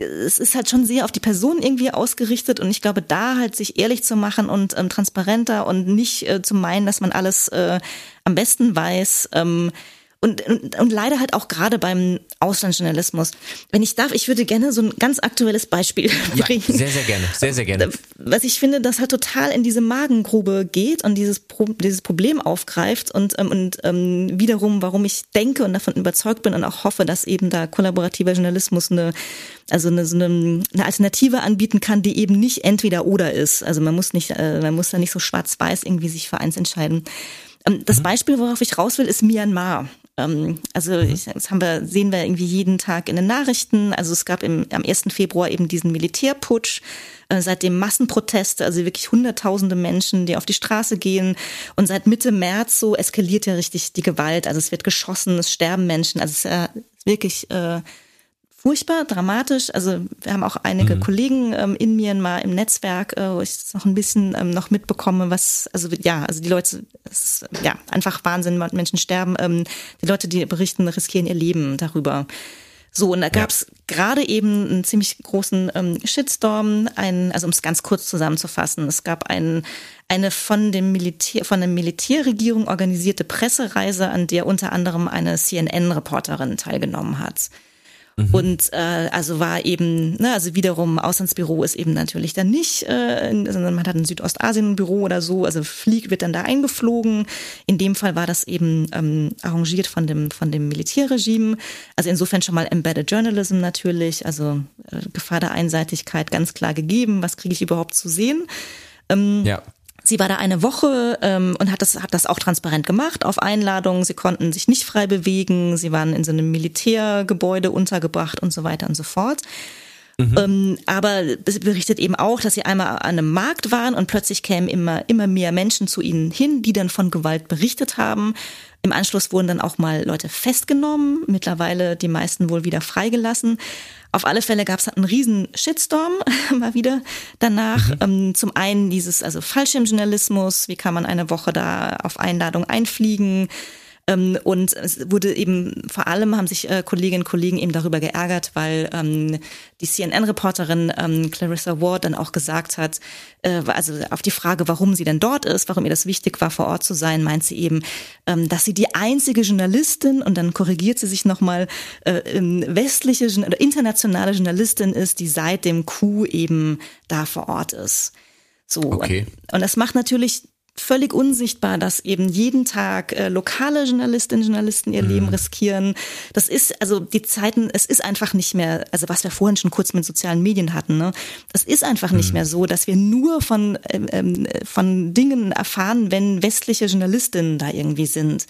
es ist halt schon sehr auf die Person irgendwie ausgerichtet und ich glaube, da halt sich ehrlich zu machen und ähm, transparenter und nicht äh, zu meinen, dass man alles äh, am besten weiß. Ähm, und, und, und leider halt auch gerade beim Auslandsjournalismus. Wenn ich darf, ich würde gerne so ein ganz aktuelles Beispiel ja, bringen. Sehr, sehr gerne, sehr, sehr gerne. Was ich finde, das halt total in diese Magengrube geht und dieses, Pro dieses Problem aufgreift und, ähm, und ähm, wiederum, warum ich denke und davon überzeugt bin und auch hoffe, dass eben da kollaborativer Journalismus eine, also eine, so eine, eine Alternative anbieten kann, die eben nicht entweder oder ist. Also man muss nicht, äh, man muss da nicht so schwarz-weiß irgendwie sich für eins entscheiden. Ähm, das mhm. Beispiel, worauf ich raus will, ist Myanmar. Ähm, also mhm. ich, das haben wir, sehen wir irgendwie jeden Tag in den Nachrichten. Also es gab im, am 1. Februar eben diesen Militärputsch, äh, seitdem Massenproteste, also wirklich hunderttausende Menschen, die auf die Straße gehen. Und seit Mitte März so eskaliert ja richtig die Gewalt. Also es wird geschossen, es sterben Menschen. Also es ist ja wirklich äh, furchtbar, dramatisch. Also wir haben auch einige mhm. Kollegen ähm, in Myanmar im Netzwerk, äh, wo ich das noch ein bisschen ähm, noch mitbekomme, was, also ja, also die Leute, es ist, ja, einfach Wahnsinn, Menschen sterben. Ähm, die Leute, die berichten, riskieren ihr Leben darüber. So, und da gab es ja. gerade eben einen ziemlich großen ähm, Shitstorm, einen, also um es ganz kurz zusammenzufassen, es gab einen, eine von dem Militär, von der Militärregierung organisierte Pressereise, an der unter anderem eine CNN-Reporterin teilgenommen hat. Mhm. Und äh, also war eben, ne, also wiederum Auslandsbüro ist eben natürlich dann nicht, äh, sondern man hat ein Südostasien-Büro oder so, also fliegt wird dann da eingeflogen. In dem Fall war das eben ähm, arrangiert von dem von dem Militärregime. Also insofern schon mal Embedded Journalism natürlich, also äh, Gefahr der Einseitigkeit ganz klar gegeben. Was kriege ich überhaupt zu sehen? Ähm, ja. Sie war da eine Woche ähm, und hat das, hat das auch transparent gemacht auf Einladung. Sie konnten sich nicht frei bewegen. Sie waren in so einem Militärgebäude untergebracht und so weiter und so fort. Mhm. Ähm, aber es berichtet eben auch, dass sie einmal an einem Markt waren und plötzlich kämen immer, immer mehr Menschen zu ihnen hin, die dann von Gewalt berichtet haben. Im Anschluss wurden dann auch mal Leute festgenommen, mittlerweile die meisten wohl wieder freigelassen. Auf alle Fälle gab es einen riesen Shitstorm mal wieder danach. Mhm. Ähm, zum einen dieses, also Fallschirmjournalismus, wie kann man eine Woche da auf Einladung einfliegen? Ähm, und es wurde eben vor allem haben sich äh, Kolleginnen und Kollegen eben darüber geärgert, weil ähm, die CNN-Reporterin ähm, Clarissa Ward dann auch gesagt hat, äh, also auf die Frage, warum sie denn dort ist, warum ihr das wichtig war, vor Ort zu sein, meint sie eben, ähm, dass sie die einzige Journalistin und dann korrigiert sie sich nochmal äh, westliche oder internationale Journalistin ist, die seit dem Coup eben da vor Ort ist. So. Okay. Und, und das macht natürlich völlig unsichtbar, dass eben jeden Tag äh, lokale Journalistinnen und Journalisten ihr mhm. Leben riskieren. Das ist, also die Zeiten, es ist einfach nicht mehr, also was wir vorhin schon kurz mit sozialen Medien hatten, ne? Das ist einfach mhm. nicht mehr so, dass wir nur von, ähm, ähm, von Dingen erfahren, wenn westliche Journalistinnen da irgendwie sind.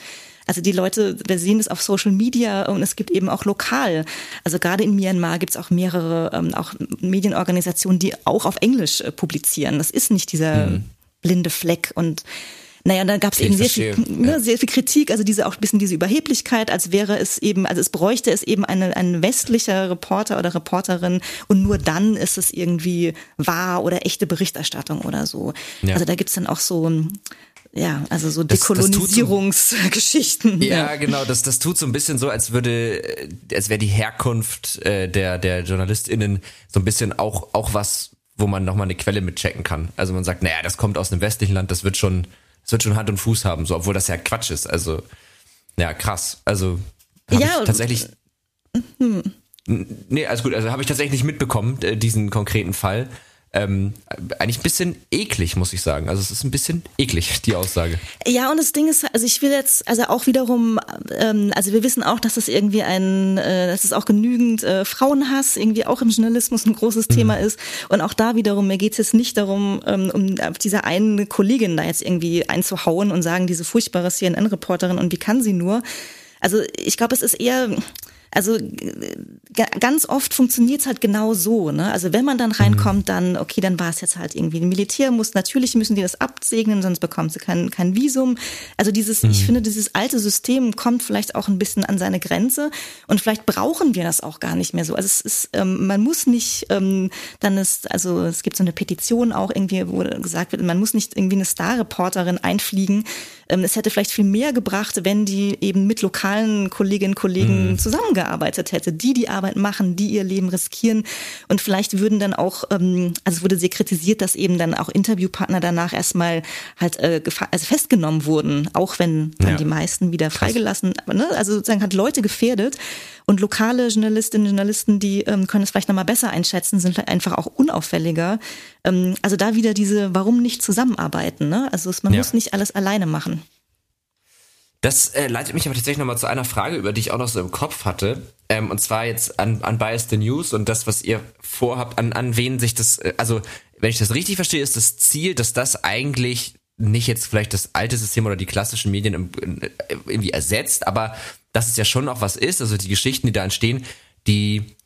Also die Leute, wir sehen es auf Social Media und es gibt eben auch lokal. Also gerade in Myanmar gibt es auch mehrere ähm, auch Medienorganisationen, die auch auf Englisch äh, publizieren. Das ist nicht dieser mhm blinde Fleck und naja, da gab es eben sehr viel, ne, ja. sehr viel Kritik, also diese auch ein bisschen diese Überheblichkeit, als wäre es eben, also es bräuchte es eben eine, ein westlicher Reporter oder Reporterin und nur dann ist es irgendwie wahr oder echte Berichterstattung oder so. Ja. Also da gibt's dann auch so ja, also so Dekolonisierungsgeschichten. So, ja, genau, das, das tut so ein bisschen so, als würde, als wäre die Herkunft äh, der, der JournalistInnen so ein bisschen auch, auch was wo man nochmal eine Quelle mitchecken kann. Also man sagt, naja, das kommt aus einem westlichen Land, das wird schon, das wird schon Hand und Fuß haben, so, obwohl das ja Quatsch ist. Also, ja, krass. Also, habe ja, ich tatsächlich. Hm. Nee, alles gut. Also habe ich tatsächlich nicht mitbekommen, äh, diesen konkreten Fall ähm, eigentlich ein bisschen eklig, muss ich sagen. Also es ist ein bisschen eklig, die Aussage. Ja, und das Ding ist, also ich will jetzt, also auch wiederum, ähm, also wir wissen auch, dass es irgendwie ein, äh, dass es auch genügend äh, Frauenhass irgendwie auch im Journalismus ein großes mhm. Thema ist. Und auch da wiederum, mir geht es jetzt nicht darum, ähm, um auf diese eine Kollegin da jetzt irgendwie einzuhauen und sagen, diese furchtbare CNN-Reporterin und wie kann sie nur. Also ich glaube, es ist eher also ganz oft funktioniert es halt genau so. Ne? Also wenn man dann reinkommt, mhm. dann, okay, dann war es jetzt halt irgendwie ein Militär muss, natürlich müssen die das absegnen, sonst bekommen sie kein, kein Visum. Also dieses, mhm. ich finde, dieses alte System kommt vielleicht auch ein bisschen an seine Grenze und vielleicht brauchen wir das auch gar nicht mehr so. Also es ist, ähm, man muss nicht, ähm, dann ist, also es gibt so eine Petition auch irgendwie, wo gesagt wird, man muss nicht irgendwie eine Star-Reporterin einfliegen. Ähm, es hätte vielleicht viel mehr gebracht, wenn die eben mit lokalen Kolleginnen und Kollegen mhm. zusammen zusammengearbeitet hätte, die die Arbeit machen, die ihr Leben riskieren. Und vielleicht würden dann auch, ähm, also es wurde sehr kritisiert, dass eben dann auch Interviewpartner danach erstmal halt äh, also festgenommen wurden, auch wenn dann ja. die meisten wieder freigelassen. Ne? Also sozusagen hat Leute gefährdet. Und lokale Journalistinnen und Journalisten, die ähm, können es vielleicht nochmal besser einschätzen, sind einfach auch unauffälliger. Ähm, also da wieder diese, warum nicht zusammenarbeiten? Ne? Also man ja. muss nicht alles alleine machen. Das äh, leitet mich aber tatsächlich nochmal zu einer Frage, über die ich auch noch so im Kopf hatte. Ähm, und zwar jetzt an, an Bias the News und das, was ihr vorhabt, an, an wen sich das, äh, also wenn ich das richtig verstehe, ist das Ziel, dass das eigentlich nicht jetzt vielleicht das alte System oder die klassischen Medien im, äh, irgendwie ersetzt, aber dass es ja schon noch was ist, also die Geschichten, die da entstehen, die,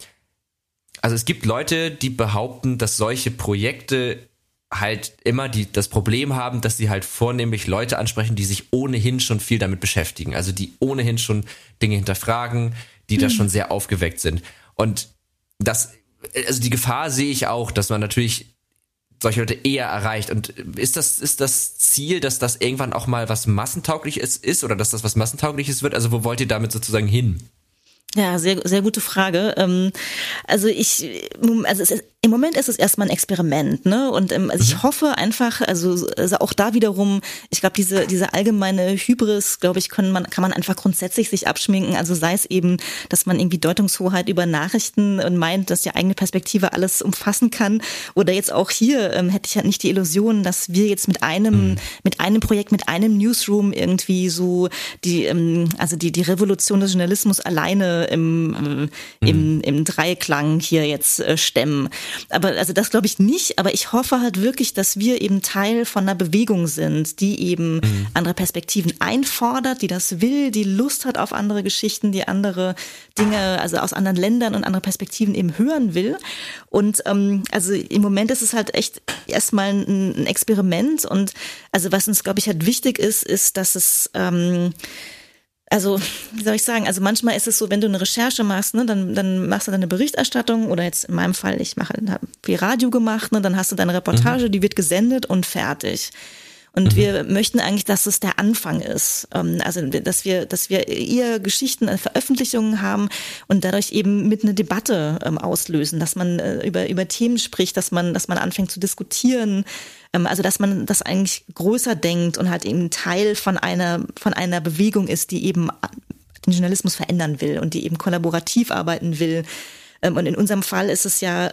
also es gibt Leute, die behaupten, dass solche Projekte halt immer die, das Problem haben, dass sie halt vornehmlich Leute ansprechen, die sich ohnehin schon viel damit beschäftigen. Also die ohnehin schon Dinge hinterfragen, die mhm. da schon sehr aufgeweckt sind. Und das, also die Gefahr sehe ich auch, dass man natürlich solche Leute eher erreicht. Und ist das, ist das Ziel, dass das irgendwann auch mal was Massentaugliches ist oder dass das was Massentaugliches wird? Also wo wollt ihr damit sozusagen hin? Ja, sehr, sehr gute Frage. Ähm, also ich, also ist, im Moment ist es erstmal ein Experiment, ne? Und ähm, also ich mhm. hoffe einfach, also, also auch da wiederum, ich glaube, diese, diese allgemeine Hybris, glaube ich, können man, kann man einfach grundsätzlich sich abschminken. Also sei es eben, dass man irgendwie Deutungshoheit über Nachrichten und meint, dass die eigene Perspektive alles umfassen kann. Oder jetzt auch hier ähm, hätte ich halt nicht die Illusion, dass wir jetzt mit einem, mhm. mit einem Projekt, mit einem Newsroom irgendwie so die, ähm, also die, die Revolution des Journalismus alleine im, äh, im, mhm. im Dreiklang hier jetzt äh, stemmen. Aber also das glaube ich nicht, aber ich hoffe halt wirklich, dass wir eben Teil von einer Bewegung sind, die eben mhm. andere Perspektiven einfordert, die das will, die Lust hat auf andere Geschichten, die andere Dinge, also aus anderen Ländern und andere Perspektiven eben hören will. Und ähm, also im Moment ist es halt echt erstmal ein, ein Experiment und also was uns, glaube ich, halt wichtig ist, ist, dass es ähm, also, wie soll ich sagen, also manchmal ist es so, wenn du eine Recherche machst, ne, dann, dann machst du deine Berichterstattung oder jetzt in meinem Fall, ich mache, viel Radio gemacht, ne, dann hast du deine Reportage, mhm. die wird gesendet und fertig. Und mhm. wir möchten eigentlich, dass es der Anfang ist. Ähm, also, dass wir, dass wir eher Geschichten, äh, Veröffentlichungen haben und dadurch eben mit einer Debatte ähm, auslösen, dass man äh, über, über Themen spricht, dass man, dass man anfängt zu diskutieren. Ähm, also, dass man das eigentlich größer denkt und halt eben Teil von einer, von einer Bewegung ist, die eben den Journalismus verändern will und die eben kollaborativ arbeiten will. Und in unserem Fall ist es ja,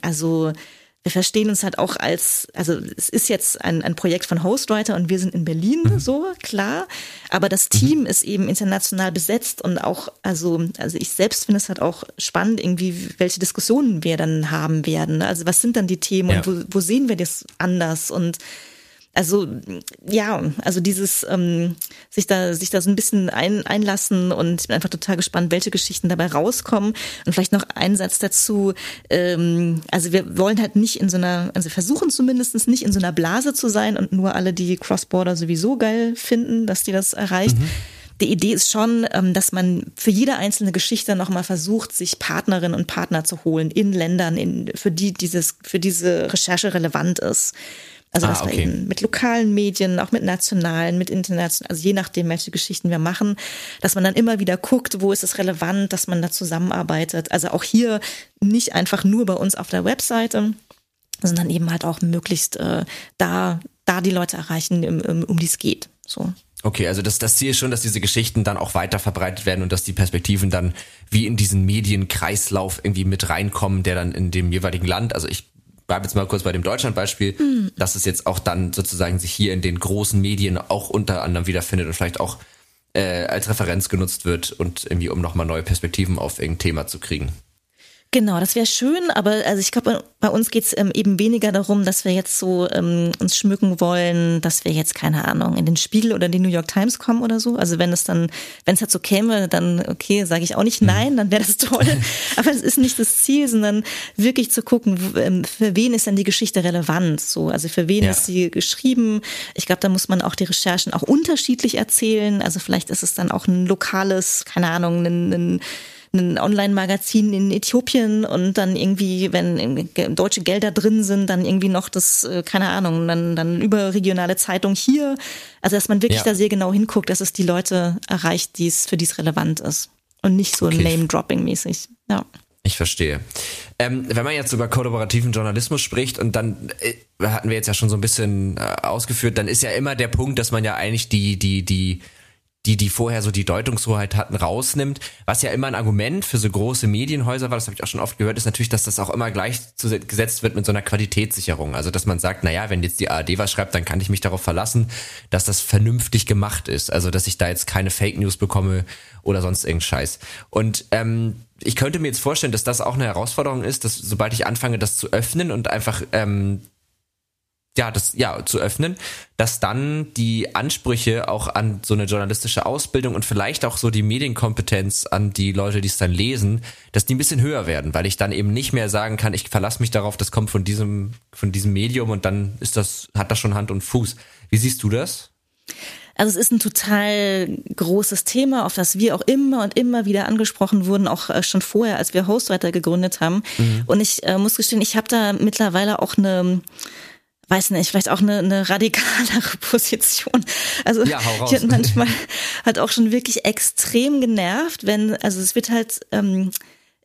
also, wir verstehen uns halt auch als, also es ist jetzt ein, ein Projekt von Hostwriter und wir sind in Berlin, mhm. so klar. Aber das mhm. Team mhm. ist eben international besetzt und auch, also, also ich selbst finde es halt auch spannend, irgendwie, welche Diskussionen wir dann haben werden. Also was sind dann die Themen ja. und wo, wo sehen wir das anders? Und also ja, also dieses ähm, sich da sich da so ein bisschen ein, einlassen und ich bin einfach total gespannt, welche Geschichten dabei rauskommen und vielleicht noch ein Satz dazu. Ähm, also wir wollen halt nicht in so einer, also versuchen zumindest nicht in so einer Blase zu sein und nur alle, die Crossborder sowieso geil finden, dass die das erreicht. Mhm. Die Idee ist schon, ähm, dass man für jede einzelne Geschichte nochmal versucht, sich Partnerinnen und Partner zu holen in Ländern, in, für die dieses, für diese Recherche relevant ist. Also dass ah, okay. wir eben mit lokalen Medien, auch mit nationalen, mit internationalen, also je nachdem, welche Geschichten wir machen, dass man dann immer wieder guckt, wo ist es relevant, dass man da zusammenarbeitet. Also auch hier nicht einfach nur bei uns auf der Webseite, sondern eben halt auch möglichst äh, da, da die Leute erreichen, um, um die es geht. So. Okay, also das, das Ziel ist schon, dass diese Geschichten dann auch weiter verbreitet werden und dass die Perspektiven dann wie in diesen Medienkreislauf irgendwie mit reinkommen, der dann in dem jeweiligen Land, also ich bleibe jetzt mal kurz bei dem Deutschland-Beispiel, mhm. dass es jetzt auch dann sozusagen sich hier in den großen Medien auch unter anderem wiederfindet und vielleicht auch äh, als Referenz genutzt wird und irgendwie um nochmal neue Perspektiven auf irgendein Thema zu kriegen. Genau, das wäre schön, aber also ich glaube, bei uns geht's ähm, eben weniger darum, dass wir jetzt so ähm, uns schmücken wollen, dass wir jetzt, keine Ahnung, in den Spiegel oder die New York Times kommen oder so. Also wenn es dann, wenn es halt so käme, dann okay, sage ich auch nicht nein, dann wäre das toll. aber es ist nicht das Ziel, sondern wirklich zu gucken, ähm, für wen ist denn die Geschichte relevant? So, also für wen ja. ist sie geschrieben? Ich glaube, da muss man auch die Recherchen auch unterschiedlich erzählen. Also vielleicht ist es dann auch ein lokales, keine Ahnung, ein, ein ein Online-Magazin in Äthiopien und dann irgendwie, wenn deutsche Gelder drin sind, dann irgendwie noch das, äh, keine Ahnung, dann, dann überregionale Zeitung hier. Also, dass man wirklich ja. da sehr genau hinguckt, dass es die Leute erreicht, die es, für die es relevant ist. Und nicht so okay. Name-Dropping-mäßig. Ja. Ich verstehe. Ähm, wenn man jetzt über kollaborativen Journalismus spricht und dann äh, hatten wir jetzt ja schon so ein bisschen äh, ausgeführt, dann ist ja immer der Punkt, dass man ja eigentlich die die die die, die vorher so die Deutungshoheit hatten, rausnimmt. Was ja immer ein Argument für so große Medienhäuser war, das habe ich auch schon oft gehört, ist natürlich, dass das auch immer gleichgesetzt wird mit so einer Qualitätssicherung. Also dass man sagt, naja, wenn jetzt die ARD was schreibt, dann kann ich mich darauf verlassen, dass das vernünftig gemacht ist. Also dass ich da jetzt keine Fake News bekomme oder sonst irgendeinen Scheiß. Und ähm, ich könnte mir jetzt vorstellen, dass das auch eine Herausforderung ist, dass sobald ich anfange, das zu öffnen und einfach ähm, ja, das, ja, zu öffnen, dass dann die Ansprüche auch an so eine journalistische Ausbildung und vielleicht auch so die Medienkompetenz an die Leute, die es dann lesen, dass die ein bisschen höher werden, weil ich dann eben nicht mehr sagen kann, ich verlasse mich darauf, das kommt von diesem, von diesem Medium und dann ist das, hat das schon Hand und Fuß. Wie siehst du das? Also es ist ein total großes Thema, auf das wir auch immer und immer wieder angesprochen wurden, auch äh, schon vorher, als wir Hostwriter gegründet haben. Mhm. Und ich äh, muss gestehen, ich habe da mittlerweile auch eine weiß nicht, vielleicht auch eine, eine radikalere Position. Also ja, raus. ich manchmal hat auch schon wirklich extrem genervt, wenn, also es wird halt, ähm,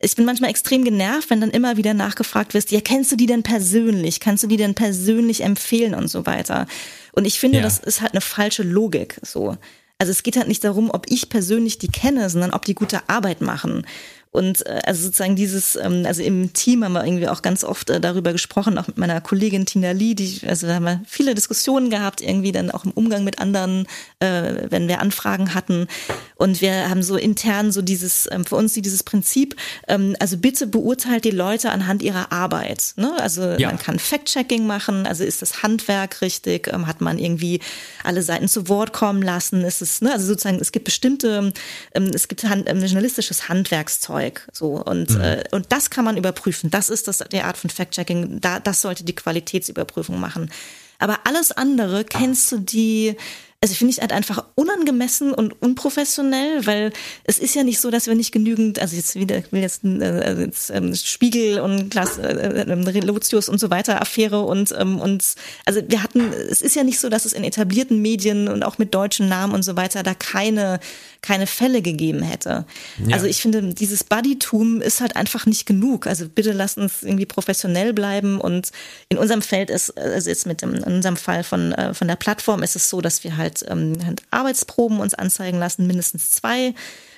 ich bin manchmal extrem genervt, wenn dann immer wieder nachgefragt wirst, ja, kennst du die denn persönlich? Kannst du die denn persönlich empfehlen und so weiter? Und ich finde, ja. das ist halt eine falsche Logik, so. Also es geht halt nicht darum, ob ich persönlich die kenne, sondern ob die gute Arbeit machen. Und äh, also sozusagen dieses, ähm, also im Team haben wir irgendwie auch ganz oft äh, darüber gesprochen, auch mit meiner Kollegin Tina Lee, die, also da haben wir viele Diskussionen gehabt, irgendwie dann auch im Umgang mit anderen, äh, wenn wir Anfragen hatten. Und wir haben so intern so dieses, ähm, für uns dieses Prinzip, ähm, also bitte beurteilt die Leute anhand ihrer Arbeit. Ne? Also ja. man kann Fact-Checking machen, also ist das Handwerk richtig, ähm, hat man irgendwie alle Seiten zu Wort kommen lassen, ist es, ne? also sozusagen, es gibt bestimmte, ähm, es gibt hand, ähm, journalistisches Handwerkszeug Zeug. So und mhm. äh, und das kann man überprüfen. Das ist das die Art von Fact-Checking. Da das sollte die Qualitätsüberprüfung machen. Aber alles andere kennst du die also finde ich halt einfach unangemessen und unprofessionell, weil es ist ja nicht so, dass wir nicht genügend, also jetzt wieder, ich will jetzt, äh, jetzt ähm, Spiegel und Glas, äh, äh, Lotius und so weiter Affäre und ähm, und also wir hatten, es ist ja nicht so, dass es in etablierten Medien und auch mit deutschen Namen und so weiter da keine keine Fälle gegeben hätte. Ja. Also ich finde, dieses Buddytum ist halt einfach nicht genug. Also bitte lasst uns irgendwie professionell bleiben und in unserem Feld ist, also jetzt mit dem, in unserem Fall von, äh, von der Plattform ist es so, dass wir halt halt ähm, Arbeitsproben uns anzeigen lassen, mindestens zwei.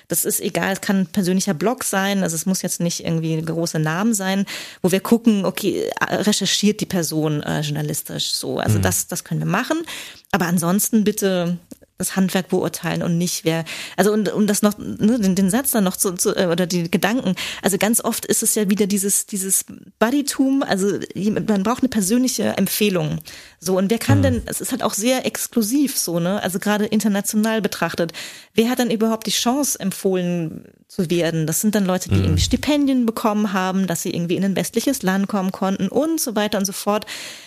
Das ist egal, es kann ein persönlicher Blog sein, also es muss jetzt nicht irgendwie große Namen sein, wo wir gucken, okay, recherchiert die Person äh, journalistisch so. Also mhm. das, das können wir machen. Aber ansonsten bitte das Handwerk beurteilen und nicht wer. Also und um das noch, ne, den, den Satz dann noch zu, zu äh, oder die Gedanken. Also ganz oft ist es ja wieder dieses dieses Buddytum. Also man braucht eine persönliche Empfehlung. So und wer kann mhm. denn? Es ist halt auch sehr exklusiv so ne. Also gerade international betrachtet, wer hat dann überhaupt die Chance empfohlen zu werden? Das sind dann Leute, die mhm. irgendwie Stipendien bekommen haben, dass sie irgendwie in ein westliches Land kommen konnten und so weiter und so fort.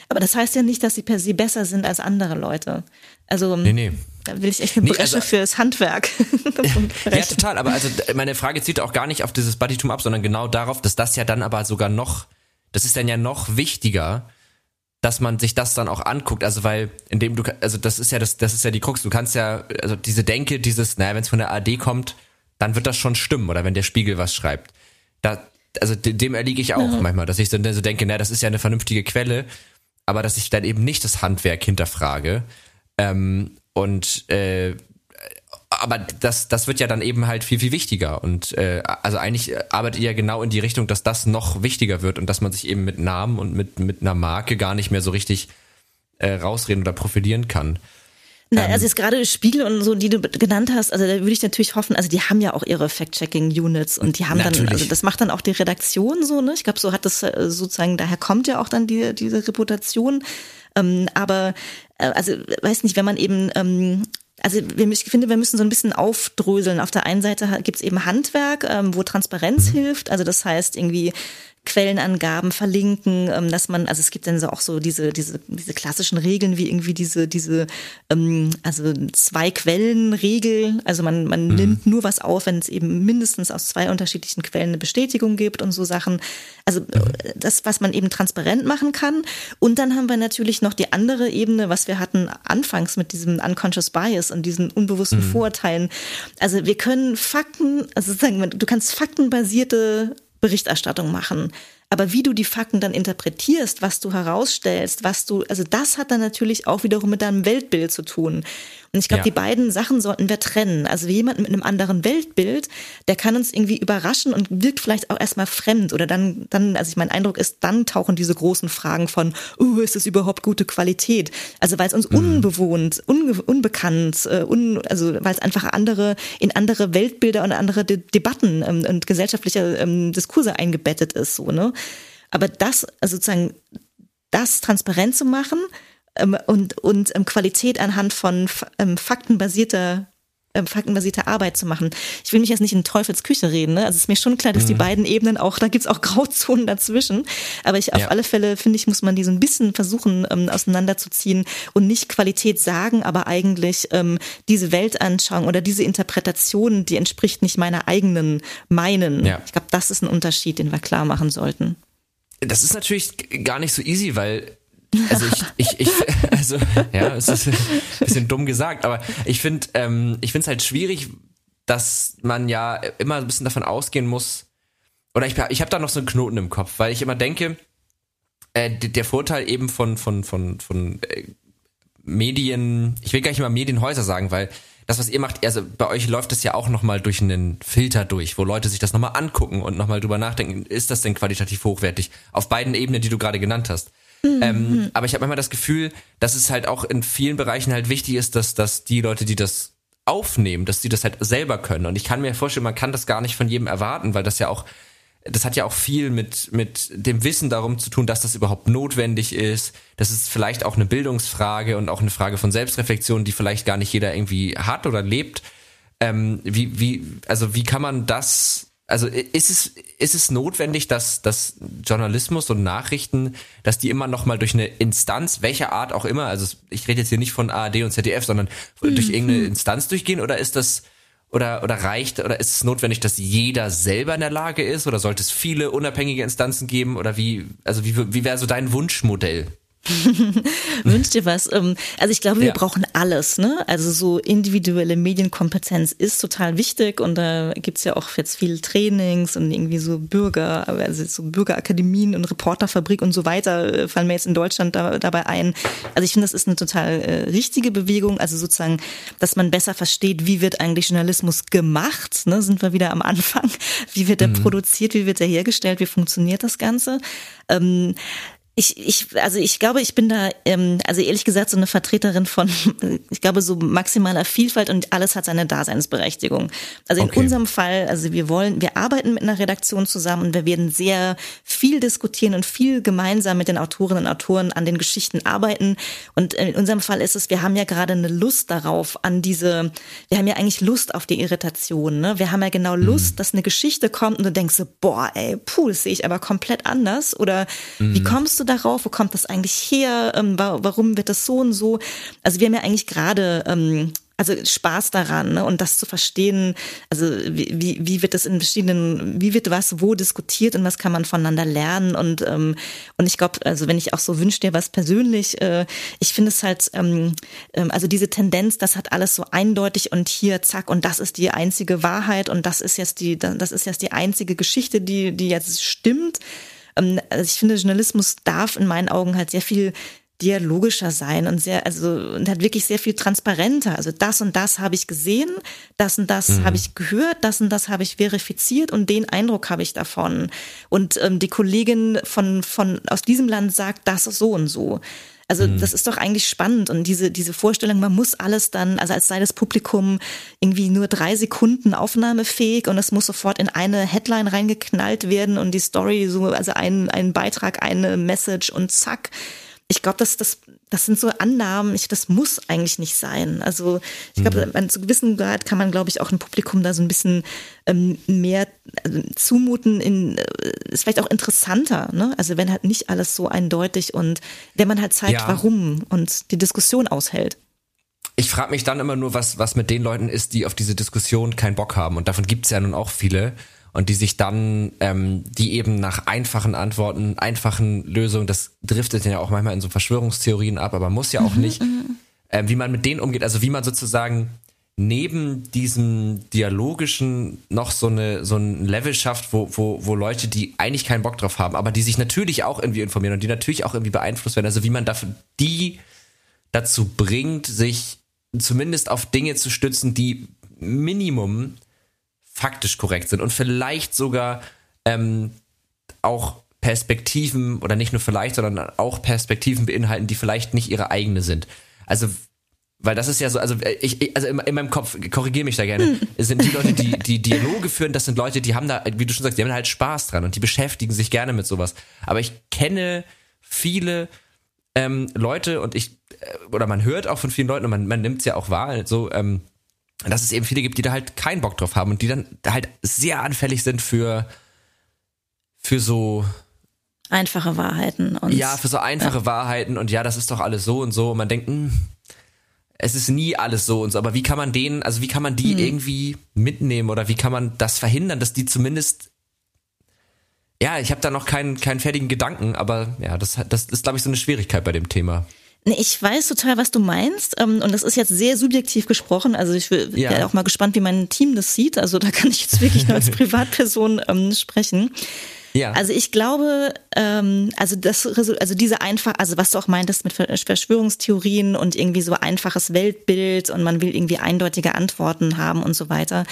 Aber das heißt ja nicht, dass sie per se besser sind als andere Leute. Also nee, nee. Da will ich echt eine Bresche nee, also, fürs Handwerk. ja, total. Aber also meine Frage zielt auch gar nicht auf dieses Buddytum ab, sondern genau darauf, dass das ja dann aber sogar noch, das ist dann ja noch wichtiger, dass man sich das dann auch anguckt. Also weil, indem du, also das ist ja das, das ist ja die Krux. Du kannst ja, also diese Denke, dieses, naja, wenn es von der AD kommt, dann wird das schon stimmen. Oder wenn der Spiegel was schreibt. Da, also dem erliege ich auch ja. manchmal, dass ich so denke, naja, das ist ja eine vernünftige Quelle, aber dass ich dann eben nicht das Handwerk hinterfrage. Ähm, und äh, aber das, das wird ja dann eben halt viel, viel wichtiger. Und äh, also eigentlich arbeitet ihr ja genau in die Richtung, dass das noch wichtiger wird und dass man sich eben mit Namen und mit, mit einer Marke gar nicht mehr so richtig äh, rausreden oder profilieren kann. Na, ähm, also jetzt gerade Spiegel und so, die du genannt hast, also da würde ich natürlich hoffen, also die haben ja auch ihre Fact-Checking-Units und die haben natürlich. dann, also das macht dann auch die Redaktion so, ne? Ich glaube, so hat das äh, sozusagen, daher kommt ja auch dann die, diese Reputation. Ähm, aber also weiß nicht, wenn man eben ähm, also ich finde, wir müssen so ein bisschen aufdröseln. Auf der einen Seite gibt es eben Handwerk, ähm, wo Transparenz mhm. hilft. Also das heißt irgendwie Quellenangaben verlinken, ähm, dass man, also es gibt dann so auch so diese, diese, diese klassischen Regeln wie irgendwie diese, diese, ähm, also zwei Quellenregel. Also man, man mhm. nimmt nur was auf, wenn es eben mindestens aus zwei unterschiedlichen Quellen eine Bestätigung gibt und so Sachen. Also mhm. das, was man eben transparent machen kann. Und dann haben wir natürlich noch die andere Ebene, was wir hatten anfangs mit diesem Unconscious Bias und diesen unbewussten mhm. Vorurteilen. Also wir können Fakten, also sozusagen, du kannst faktenbasierte Berichterstattung machen. Aber wie du die Fakten dann interpretierst, was du herausstellst, was du, also das hat dann natürlich auch wiederum mit deinem Weltbild zu tun. Und ich glaube, ja. die beiden Sachen sollten wir trennen. Also jemand mit einem anderen Weltbild, der kann uns irgendwie überraschen und wirkt vielleicht auch erstmal fremd. Oder dann, dann, also ich mein Eindruck ist, dann tauchen diese großen Fragen von, oh, ist das überhaupt gute Qualität? Also weil es uns mhm. unbewohnt, unge unbekannt, äh, un, also weil es einfach andere, in andere Weltbilder und andere De Debatten ähm, und gesellschaftliche ähm, Diskurse eingebettet ist, so, ne? Aber das, also sozusagen, das transparent zu machen, und, und ähm, Qualität anhand von ähm, faktenbasierter ähm, faktenbasierte Arbeit zu machen. Ich will mich jetzt nicht in Teufelsküche reden. Ne? Also es ist mir schon klar, dass mhm. die beiden Ebenen auch, da gibt's auch Grauzonen dazwischen. Aber ich auf ja. alle Fälle, finde ich, muss man die so ein bisschen versuchen ähm, auseinanderzuziehen und nicht Qualität sagen, aber eigentlich ähm, diese Weltanschauung oder diese Interpretation, die entspricht nicht meiner eigenen meinen. Ja. Ich glaube, das ist ein Unterschied, den wir klar machen sollten. Das ist natürlich gar nicht so easy, weil also ich, ich, ich, also ja, es ist ein bisschen dumm gesagt, aber ich finde, ähm, ich finde es halt schwierig, dass man ja immer ein bisschen davon ausgehen muss, oder ich, ich habe da noch so einen Knoten im Kopf, weil ich immer denke, äh, der Vorteil eben von von von von äh, Medien, ich will gar nicht mal Medienhäuser sagen, weil das, was ihr macht, also bei euch läuft es ja auch nochmal durch einen Filter durch, wo Leute sich das nochmal angucken und nochmal drüber nachdenken, ist das denn qualitativ hochwertig? Auf beiden Ebenen, die du gerade genannt hast. Mhm. Ähm, aber ich habe manchmal das Gefühl, dass es halt auch in vielen Bereichen halt wichtig ist, dass, dass die Leute, die das aufnehmen, dass die das halt selber können. Und ich kann mir vorstellen, man kann das gar nicht von jedem erwarten, weil das ja auch das hat ja auch viel mit, mit dem Wissen darum zu tun, dass das überhaupt notwendig ist. Das ist vielleicht auch eine Bildungsfrage und auch eine Frage von Selbstreflexion, die vielleicht gar nicht jeder irgendwie hat oder lebt. Ähm, wie, wie, also wie kann man das, also ist es, ist es notwendig, dass, dass Journalismus und Nachrichten, dass die immer noch mal durch eine Instanz, welcher Art auch immer, also ich rede jetzt hier nicht von ARD und ZDF, sondern mhm. durch irgendeine Instanz durchgehen oder ist das, oder, oder reicht, oder ist es notwendig, dass jeder selber in der Lage ist? Oder sollte es viele unabhängige Instanzen geben? Oder wie, also wie, wie wäre so dein Wunschmodell? Wünsch dir was. Ähm, also ich glaube, wir ja. brauchen alles. Ne? Also so individuelle Medienkompetenz ist total wichtig und da gibt's ja auch jetzt viele Trainings und irgendwie so Bürger, also so Bürgerakademien und Reporterfabrik und so weiter äh, fallen mir jetzt in Deutschland da, dabei ein. Also ich finde, das ist eine total äh, richtige Bewegung. Also sozusagen, dass man besser versteht, wie wird eigentlich Journalismus gemacht. Ne? Sind wir wieder am Anfang? Wie wird er mhm. produziert? Wie wird er hergestellt? Wie funktioniert das Ganze? Ähm, ich, ich, also ich glaube, ich bin da, ähm, also ehrlich gesagt, so eine Vertreterin von, ich glaube, so maximaler Vielfalt und alles hat seine Daseinsberechtigung. Also in okay. unserem Fall, also wir wollen, wir arbeiten mit einer Redaktion zusammen und wir werden sehr viel diskutieren und viel gemeinsam mit den Autorinnen und Autoren an den Geschichten arbeiten. Und in unserem Fall ist es, wir haben ja gerade eine Lust darauf, an diese, wir haben ja eigentlich Lust auf die Irritation. Ne? Wir haben ja genau Lust, mhm. dass eine Geschichte kommt und du denkst so, boah, ey, puh, das sehe ich aber komplett anders. Oder mhm. wie kommst du darauf? Wo kommt das eigentlich her? Ähm, warum wird das so und so? Also wir haben ja eigentlich gerade ähm, also Spaß daran ne? und das zu verstehen, also wie, wie wird das in verschiedenen, wie wird was wo diskutiert und was kann man voneinander lernen und ähm, und ich glaube, also wenn ich auch so wünsche dir was persönlich, äh, ich finde es halt, ähm, ähm, also diese Tendenz, das hat alles so eindeutig und hier zack und das ist die einzige Wahrheit und das ist jetzt die, das ist jetzt die einzige Geschichte, die die jetzt stimmt also ich finde, Journalismus darf in meinen Augen halt sehr viel dialogischer sein und sehr, also und hat wirklich sehr viel transparenter. Also das und das habe ich gesehen, das und das mhm. habe ich gehört, das und das habe ich verifiziert und den Eindruck habe ich davon. Und ähm, die Kollegin von, von aus diesem Land sagt das so und so. Also mhm. das ist doch eigentlich spannend und diese, diese Vorstellung, man muss alles dann, also als sei das Publikum irgendwie nur drei Sekunden aufnahmefähig und es muss sofort in eine Headline reingeknallt werden und die Story so, also ein, ein Beitrag, eine Message und zack ich glaube, das, das, das sind so Annahmen, ich, das muss eigentlich nicht sein. Also ich glaube, mhm. zu gewissem Grad kann man, glaube ich, auch ein Publikum da so ein bisschen ähm, mehr also, zumuten, in, äh, ist vielleicht auch interessanter, ne? Also wenn halt nicht alles so eindeutig und wenn man halt zeigt, ja. warum und die Diskussion aushält. Ich frage mich dann immer nur, was, was mit den Leuten ist, die auf diese Diskussion keinen Bock haben. Und davon gibt es ja nun auch viele und die sich dann, ähm, die eben nach einfachen Antworten, einfachen Lösungen, das driftet ja auch manchmal in so Verschwörungstheorien ab, aber muss ja auch mhm, nicht, mhm. äh, wie man mit denen umgeht, also wie man sozusagen neben diesem dialogischen noch so eine so ein Level schafft, wo, wo, wo Leute, die eigentlich keinen Bock drauf haben, aber die sich natürlich auch irgendwie informieren und die natürlich auch irgendwie beeinflusst werden, also wie man dafür die dazu bringt, sich zumindest auf Dinge zu stützen, die Minimum faktisch korrekt sind und vielleicht sogar ähm, auch Perspektiven oder nicht nur vielleicht, sondern auch Perspektiven beinhalten, die vielleicht nicht ihre eigene sind. Also weil das ist ja so, also ich, also in, in meinem Kopf, korrigiere mich da gerne, sind die Leute, die die Dialoge führen, das sind Leute, die haben da, wie du schon sagst, die haben da halt Spaß dran und die beschäftigen sich gerne mit sowas. Aber ich kenne viele ähm, Leute und ich, äh, oder man hört auch von vielen Leuten und man, man nimmt es ja auch wahr, so, ähm, dass es eben viele gibt, die da halt keinen Bock drauf haben und die dann halt sehr anfällig sind für, für so einfache Wahrheiten und ja, für so einfache ja. Wahrheiten und ja, das ist doch alles so und so und man denkt, mh, hm, es ist nie alles so und so, aber wie kann man denen, also wie kann man die hm. irgendwie mitnehmen oder wie kann man das verhindern, dass die zumindest ja, ich habe da noch keinen, keinen fertigen Gedanken, aber ja, das, das ist, glaube ich, so eine Schwierigkeit bei dem Thema. Nee, ich weiß total, was du meinst. Ähm, und das ist jetzt sehr subjektiv gesprochen. Also ich bin ja. auch mal gespannt, wie mein Team das sieht. Also da kann ich jetzt wirklich nur als Privatperson ähm, sprechen. Ja. Also ich glaube, ähm, also das, also diese einfach, also was du auch meintest mit Verschwörungstheorien und irgendwie so einfaches Weltbild und man will irgendwie eindeutige Antworten haben und so weiter.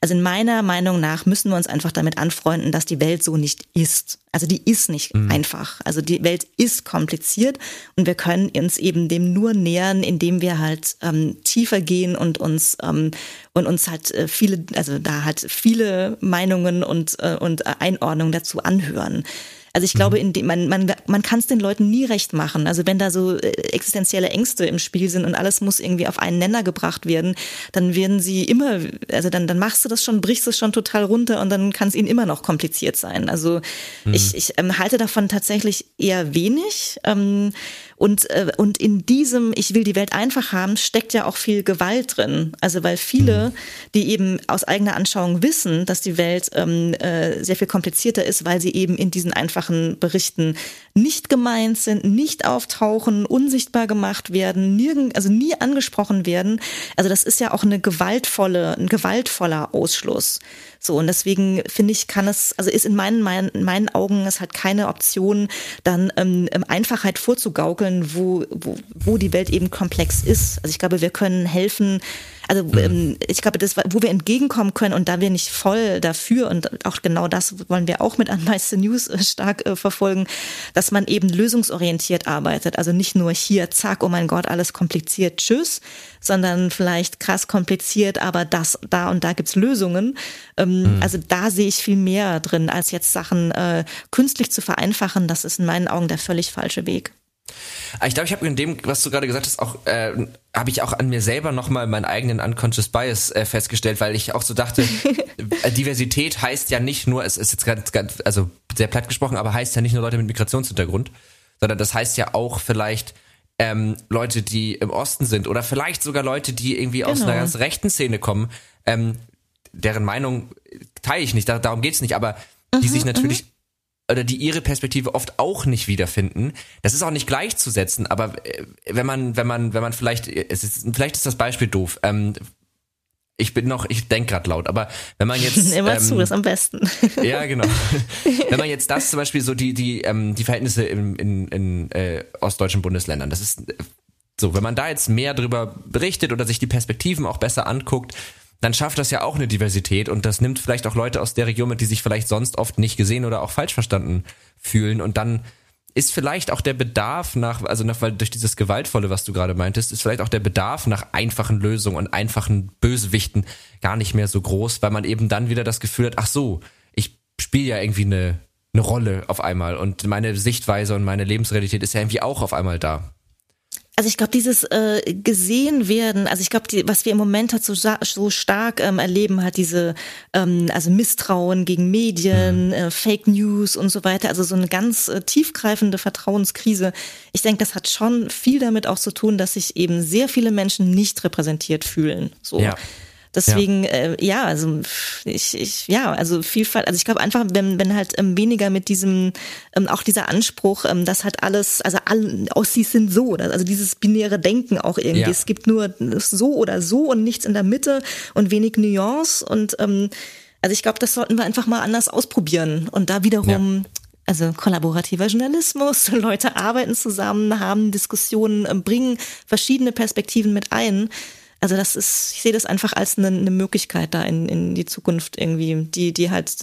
Also in meiner Meinung nach müssen wir uns einfach damit anfreunden, dass die Welt so nicht ist. Also die ist nicht mhm. einfach. Also die Welt ist kompliziert und wir können uns eben dem nur nähern, indem wir halt ähm, tiefer gehen und uns ähm, und uns halt äh, viele, also da halt viele Meinungen und äh, und Einordnungen dazu anhören. Also ich glaube, mhm. in dem, man, man, man kann es den Leuten nie recht machen. Also wenn da so äh, existenzielle Ängste im Spiel sind und alles muss irgendwie auf einen Nenner gebracht werden, dann werden sie immer, also dann, dann machst du das schon, brichst es schon total runter und dann kann es ihnen immer noch kompliziert sein. Also mhm. ich, ich ähm, halte davon tatsächlich eher wenig. Ähm, und, äh, und in diesem, ich will die Welt einfach haben, steckt ja auch viel Gewalt drin. Also weil viele, mhm. die eben aus eigener Anschauung wissen, dass die Welt ähm, äh, sehr viel komplizierter ist, weil sie eben in diesen einfachen Berichten nicht gemeint sind, nicht auftauchen, unsichtbar gemacht werden, nirgend, also nie angesprochen werden. Also das ist ja auch eine gewaltvolle, ein gewaltvoller Ausschluss. So, und deswegen finde ich, kann es, also ist in meinen, meinen, in meinen Augen es halt keine Option, dann ähm, ähm, Einfachheit vorzugaukeln, wo, wo, wo die Welt eben komplex ist. Also ich glaube, wir können helfen, also mhm. ähm, ich glaube, das, wo wir entgegenkommen können und da wir nicht voll dafür und auch genau das wollen wir auch mit Unmeiste News äh, stark äh, verfolgen, dass man eben lösungsorientiert arbeitet. Also nicht nur hier, zack, oh mein Gott, alles kompliziert, tschüss, sondern vielleicht krass kompliziert, aber das, da und da gibt's Lösungen. Ähm, mhm. Also da sehe ich viel mehr drin, als jetzt Sachen äh, künstlich zu vereinfachen. Das ist in meinen Augen der völlig falsche Weg. Ich glaube, ich habe in dem, was du gerade gesagt hast, auch äh, habe ich auch an mir selber nochmal meinen eigenen unconscious bias äh, festgestellt, weil ich auch so dachte, äh, Diversität heißt ja nicht nur, es ist jetzt ganz, ganz, also sehr platt gesprochen, aber heißt ja nicht nur Leute mit Migrationshintergrund, sondern das heißt ja auch vielleicht ähm, Leute, die im Osten sind oder vielleicht sogar Leute, die irgendwie genau. aus einer genau. ganz rechten Szene kommen, ähm, deren Meinung teile ich nicht, da, darum geht's nicht, aber die mhm, sich natürlich mhm oder die ihre Perspektive oft auch nicht wiederfinden. Das ist auch nicht gleichzusetzen, aber äh, wenn man, wenn man, wenn man vielleicht, es ist, vielleicht ist das Beispiel doof. Ähm, ich bin noch, ich denke gerade laut, aber wenn man jetzt immer ähm, zu ist am besten. Ja, genau. wenn man jetzt das zum Beispiel so die die ähm, die Verhältnisse in, in, in äh, ostdeutschen Bundesländern, das ist so, wenn man da jetzt mehr drüber berichtet oder sich die Perspektiven auch besser anguckt, dann schafft das ja auch eine Diversität und das nimmt vielleicht auch Leute aus der Region mit, die sich vielleicht sonst oft nicht gesehen oder auch falsch verstanden fühlen und dann ist vielleicht auch der Bedarf nach, also nach, weil durch dieses Gewaltvolle, was du gerade meintest, ist vielleicht auch der Bedarf nach einfachen Lösungen und einfachen Bösewichten gar nicht mehr so groß, weil man eben dann wieder das Gefühl hat, ach so, ich spiele ja irgendwie eine, eine Rolle auf einmal und meine Sichtweise und meine Lebensrealität ist ja irgendwie auch auf einmal da. Also ich glaube, dieses äh, gesehen werden, also ich glaube, was wir im Moment halt so, so stark ähm, erleben, hat diese ähm, also Misstrauen gegen Medien, mhm. äh, Fake News und so weiter, also so eine ganz äh, tiefgreifende Vertrauenskrise. Ich denke, das hat schon viel damit auch zu tun, dass sich eben sehr viele Menschen nicht repräsentiert fühlen. So. Ja. Deswegen, ja, äh, ja also ich, ich, ja, also Vielfalt, also ich glaube einfach, wenn, wenn halt ähm, weniger mit diesem, ähm, auch dieser Anspruch, ähm, dass halt alles, also alle Aussies sind so, also dieses binäre Denken auch irgendwie. Ja. Es gibt nur so oder so und nichts in der Mitte und wenig Nuance und ähm, also ich glaube, das sollten wir einfach mal anders ausprobieren und da wiederum ja. Also kollaborativer Journalismus, Leute arbeiten zusammen, haben Diskussionen, ähm, bringen verschiedene Perspektiven mit ein. Also das ist, ich sehe das einfach als eine, eine Möglichkeit da in, in die Zukunft irgendwie, die, die halt,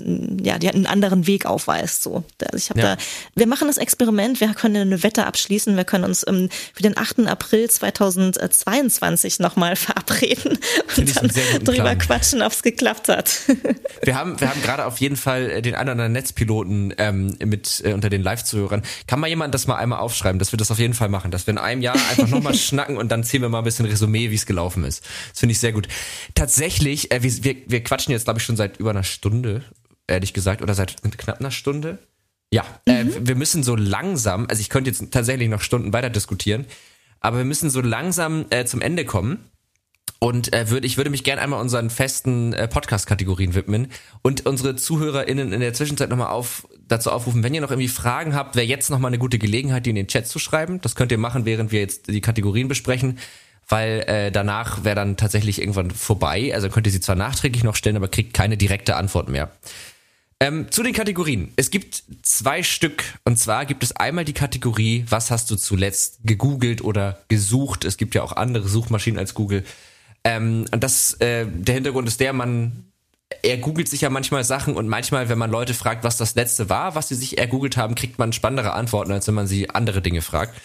ja, die halt einen anderen Weg aufweist. So, also ich habe ja. da, wir machen das Experiment, wir können eine Wette abschließen, wir können uns ähm, für den 8. April 2022 nochmal verabreden und dann drüber Plan. quatschen, ob es geklappt hat. Wir haben, wir haben gerade auf jeden Fall äh, den anderen Netzpiloten ähm, mit äh, unter den Live-Zuhörern. Kann mal jemand das mal einmal aufschreiben, dass wir das auf jeden Fall machen, dass wir in einem Jahr einfach nochmal schnacken und dann ziehen wir mal ein bisschen Resümee, wie es gelaufen ist. Das finde ich sehr gut. Tatsächlich, äh, wir, wir, wir quatschen jetzt, glaube ich, schon seit über einer Stunde, ehrlich gesagt, oder seit knapp einer Stunde. Ja, äh, mhm. äh, wir müssen so langsam, also ich könnte jetzt tatsächlich noch Stunden weiter diskutieren, aber wir müssen so langsam äh, zum Ende kommen. Und äh, würde, ich würde mich gerne einmal unseren festen äh, Podcast-Kategorien widmen und unsere ZuhörerInnen in der Zwischenzeit nochmal auf dazu aufrufen, wenn ihr noch irgendwie Fragen habt, wäre jetzt noch mal eine gute Gelegenheit, die in den Chat zu schreiben. Das könnt ihr machen, während wir jetzt die Kategorien besprechen, weil äh, danach wäre dann tatsächlich irgendwann vorbei. Also könnt ihr sie zwar nachträglich noch stellen, aber kriegt keine direkte Antwort mehr. Ähm, zu den Kategorien. Es gibt zwei Stück. Und zwar gibt es einmal die Kategorie, was hast du zuletzt gegoogelt oder gesucht? Es gibt ja auch andere Suchmaschinen als Google. Ähm, und das, äh, der Hintergrund ist der, man er googelt sich ja manchmal Sachen und manchmal, wenn man Leute fragt, was das letzte war, was sie sich ergoogelt haben, kriegt man spannendere Antworten, als wenn man sie andere Dinge fragt.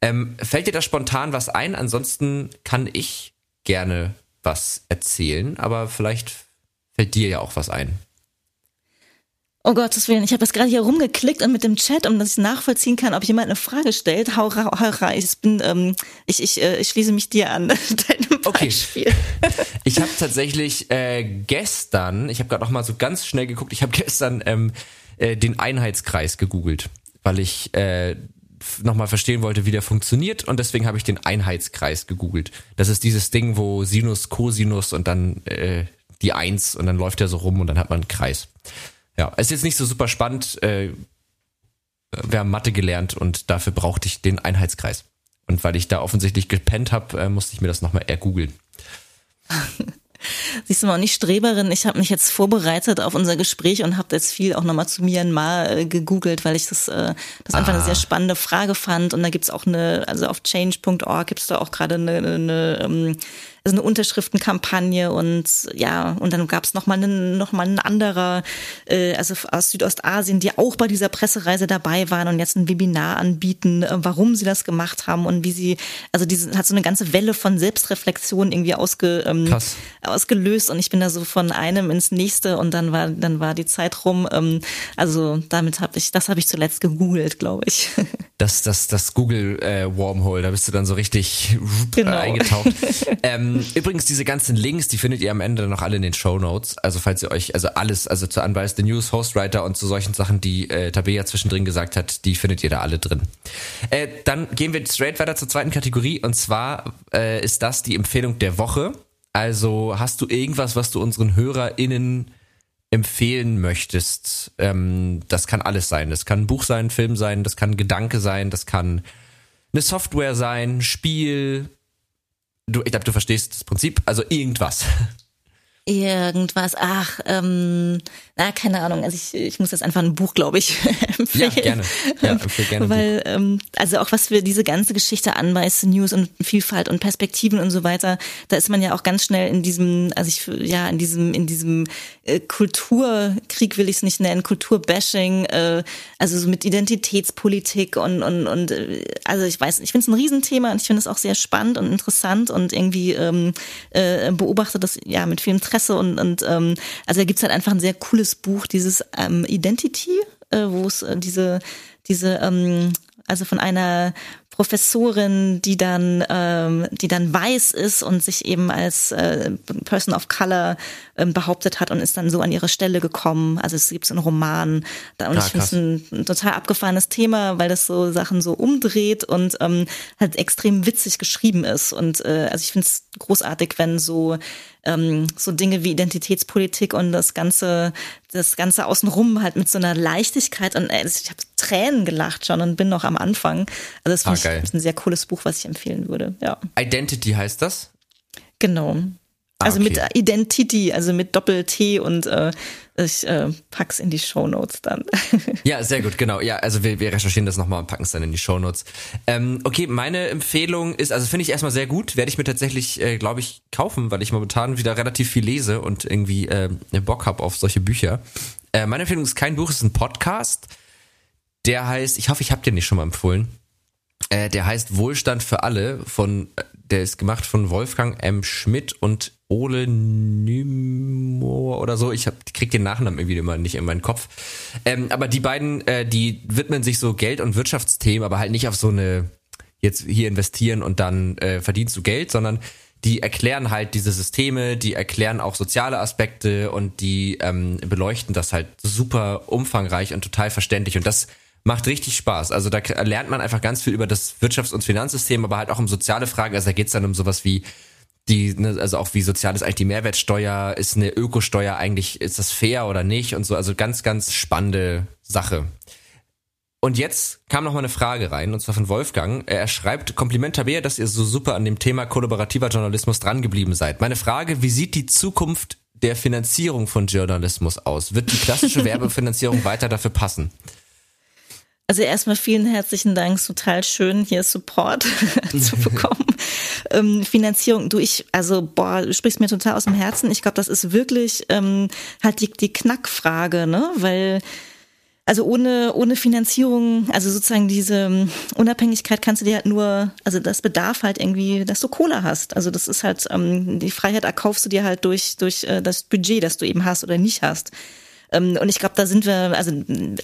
Ähm, fällt dir da spontan was ein? Ansonsten kann ich gerne was erzählen, aber vielleicht fällt dir ja auch was ein. Oh Gottes Willen, ich habe das gerade hier rumgeklickt und mit dem Chat, um dass ich nachvollziehen kann, ob jemand eine Frage stellt. Hau, hau, hau rein. Ich bin, ähm, ich, ich, äh, ich schließe mich dir an. Deinem Beispiel. Okay. Ich habe tatsächlich äh, gestern, ich habe gerade noch mal so ganz schnell geguckt, ich habe gestern ähm, äh, den Einheitskreis gegoogelt, weil ich äh, nochmal verstehen wollte, wie der funktioniert und deswegen habe ich den Einheitskreis gegoogelt. Das ist dieses Ding, wo Sinus, Cosinus und dann äh, die Eins und dann läuft der so rum und dann hat man einen Kreis. Ja, ist jetzt nicht so super spannend. Äh, wir haben Mathe gelernt und dafür brauchte ich den Einheitskreis. Und weil ich da offensichtlich gepennt habe, äh, musste ich mir das nochmal ergoogeln. Siehst du mal, nicht Streberin. Ich habe mich jetzt vorbereitet auf unser Gespräch und habe jetzt viel auch nochmal zu Myanmar äh, gegoogelt, weil ich das, äh, das einfach eine ah. sehr spannende Frage fand. Und da gibt's auch eine, also auf change.org gibt's da auch gerade eine, eine, eine ähm, also eine Unterschriftenkampagne und ja, und dann gab es nochmal einen, noch mal ein anderer, äh, also aus Südostasien, die auch bei dieser Pressereise dabei waren und jetzt ein Webinar anbieten, äh, warum sie das gemacht haben und wie sie, also diese hat so eine ganze Welle von Selbstreflexion irgendwie ausge, ähm, ausgelöst und ich bin da so von einem ins nächste und dann war, dann war die Zeit rum. Ähm, also damit habe ich, das habe ich zuletzt gegoogelt, glaube ich. Das, das, das Google äh, Wormhole, da bist du dann so richtig genau. eingetaucht. ähm, übrigens, diese ganzen Links, die findet ihr am Ende noch alle in den Show Notes. Also falls ihr euch, also alles, also zu Unbiased the News, Hostwriter und zu solchen Sachen, die äh, Tabea zwischendrin gesagt hat, die findet ihr da alle drin. Äh, dann gehen wir straight weiter zur zweiten Kategorie und zwar äh, ist das die Empfehlung der Woche. Also hast du irgendwas, was du unseren HörerInnen empfehlen möchtest? Ähm, das kann alles sein. Das kann ein Buch sein, ein Film sein, das kann ein Gedanke sein, das kann eine Software sein, ein Spiel, du, ich glaube, du verstehst das Prinzip, also irgendwas. Irgendwas, ach, ähm, na, keine Ahnung. Also ich, ich muss jetzt einfach ein Buch, glaube ich, empfehlen. Ja, gerne. Ja, empfehle gerne. Weil, ähm, also auch was für diese ganze Geschichte anweist, News und Vielfalt und Perspektiven und so weiter, da ist man ja auch ganz schnell in diesem, also ich, ja, in diesem, in diesem äh, Kulturkrieg will ich es nicht nennen, Kulturbashing, äh, also so mit Identitätspolitik und, und, und äh, also ich weiß, ich finde es ein Riesenthema und ich finde es auch sehr spannend und interessant und irgendwie ähm, äh, beobachte das ja mit viel Interesse Interesse und, und ähm, also da gibt's halt einfach ein sehr cooles Buch, dieses ähm, Identity, äh, wo es äh, diese, diese, ähm, also von einer Professorin, die dann, ähm, die dann weiß ist und sich eben als äh, Person of Color ähm, behauptet hat und ist dann so an ihre Stelle gekommen. Also es gibt so einen Roman. Da, und ja, ich finde es ein, ein, total abgefahrenes Thema, weil das so Sachen so umdreht und ähm, halt extrem witzig geschrieben ist. Und äh, also ich finde es großartig, wenn so ähm, so Dinge wie Identitätspolitik und das ganze, das ganze außenrum halt mit so einer Leichtigkeit und ey, ich habe Tränen gelacht schon und bin noch am Anfang. Also das finde ah, ich ein sehr cooles Buch, was ich empfehlen würde. Ja. Identity heißt das? Genau. Ah, also okay. mit Identity, also mit Doppel-T und äh, ich äh, pack's in die Show Notes dann. ja, sehr gut, genau. Ja, also wir, wir recherchieren das nochmal und packen es dann in die Show Notes. Ähm, okay, meine Empfehlung ist, also finde ich erstmal sehr gut, werde ich mir tatsächlich, äh, glaube ich, kaufen, weil ich momentan wieder relativ viel lese und irgendwie äh, Bock habe auf solche Bücher. Äh, meine Empfehlung ist kein Buch, es ist ein Podcast. Der heißt, ich hoffe, ich habe den nicht schon mal empfohlen. Äh, der heißt Wohlstand für alle von, äh, der ist gemacht von Wolfgang M. Schmidt und Ole Nymor oder so. Ich hab, krieg den Nachnamen irgendwie immer nicht in meinen Kopf. Ähm, aber die beiden, äh, die widmen sich so Geld- und Wirtschaftsthemen, aber halt nicht auf so eine, jetzt hier investieren und dann äh, verdienst du Geld, sondern die erklären halt diese Systeme, die erklären auch soziale Aspekte und die ähm, beleuchten das halt super umfangreich und total verständlich. Und das macht richtig Spaß. Also da lernt man einfach ganz viel über das Wirtschafts- und Finanzsystem, aber halt auch um soziale Fragen. Also da geht's dann um sowas wie die, ne, also auch wie sozial ist eigentlich die Mehrwertsteuer, ist eine Ökosteuer eigentlich, ist das fair oder nicht und so, also ganz, ganz spannende Sache. Und jetzt kam noch mal eine Frage rein, und zwar von Wolfgang. Er schreibt, Kompliment Tabea, dass ihr so super an dem Thema kollaborativer Journalismus drangeblieben seid. Meine Frage, wie sieht die Zukunft der Finanzierung von Journalismus aus? Wird die klassische Werbefinanzierung weiter dafür passen? Also erstmal vielen herzlichen Dank, total schön hier Support zu bekommen. ähm, Finanzierung, du ich, also boah, du sprichst mir total aus dem Herzen. Ich glaube, das ist wirklich ähm, halt die, die Knackfrage, ne? Weil also ohne, ohne Finanzierung, also sozusagen diese ähm, Unabhängigkeit kannst du dir halt nur, also das bedarf halt irgendwie, dass du Cola hast. Also das ist halt, ähm, die Freiheit erkaufst du dir halt durch, durch äh, das Budget, das du eben hast oder nicht hast. Ähm, und ich glaube, da sind wir, also,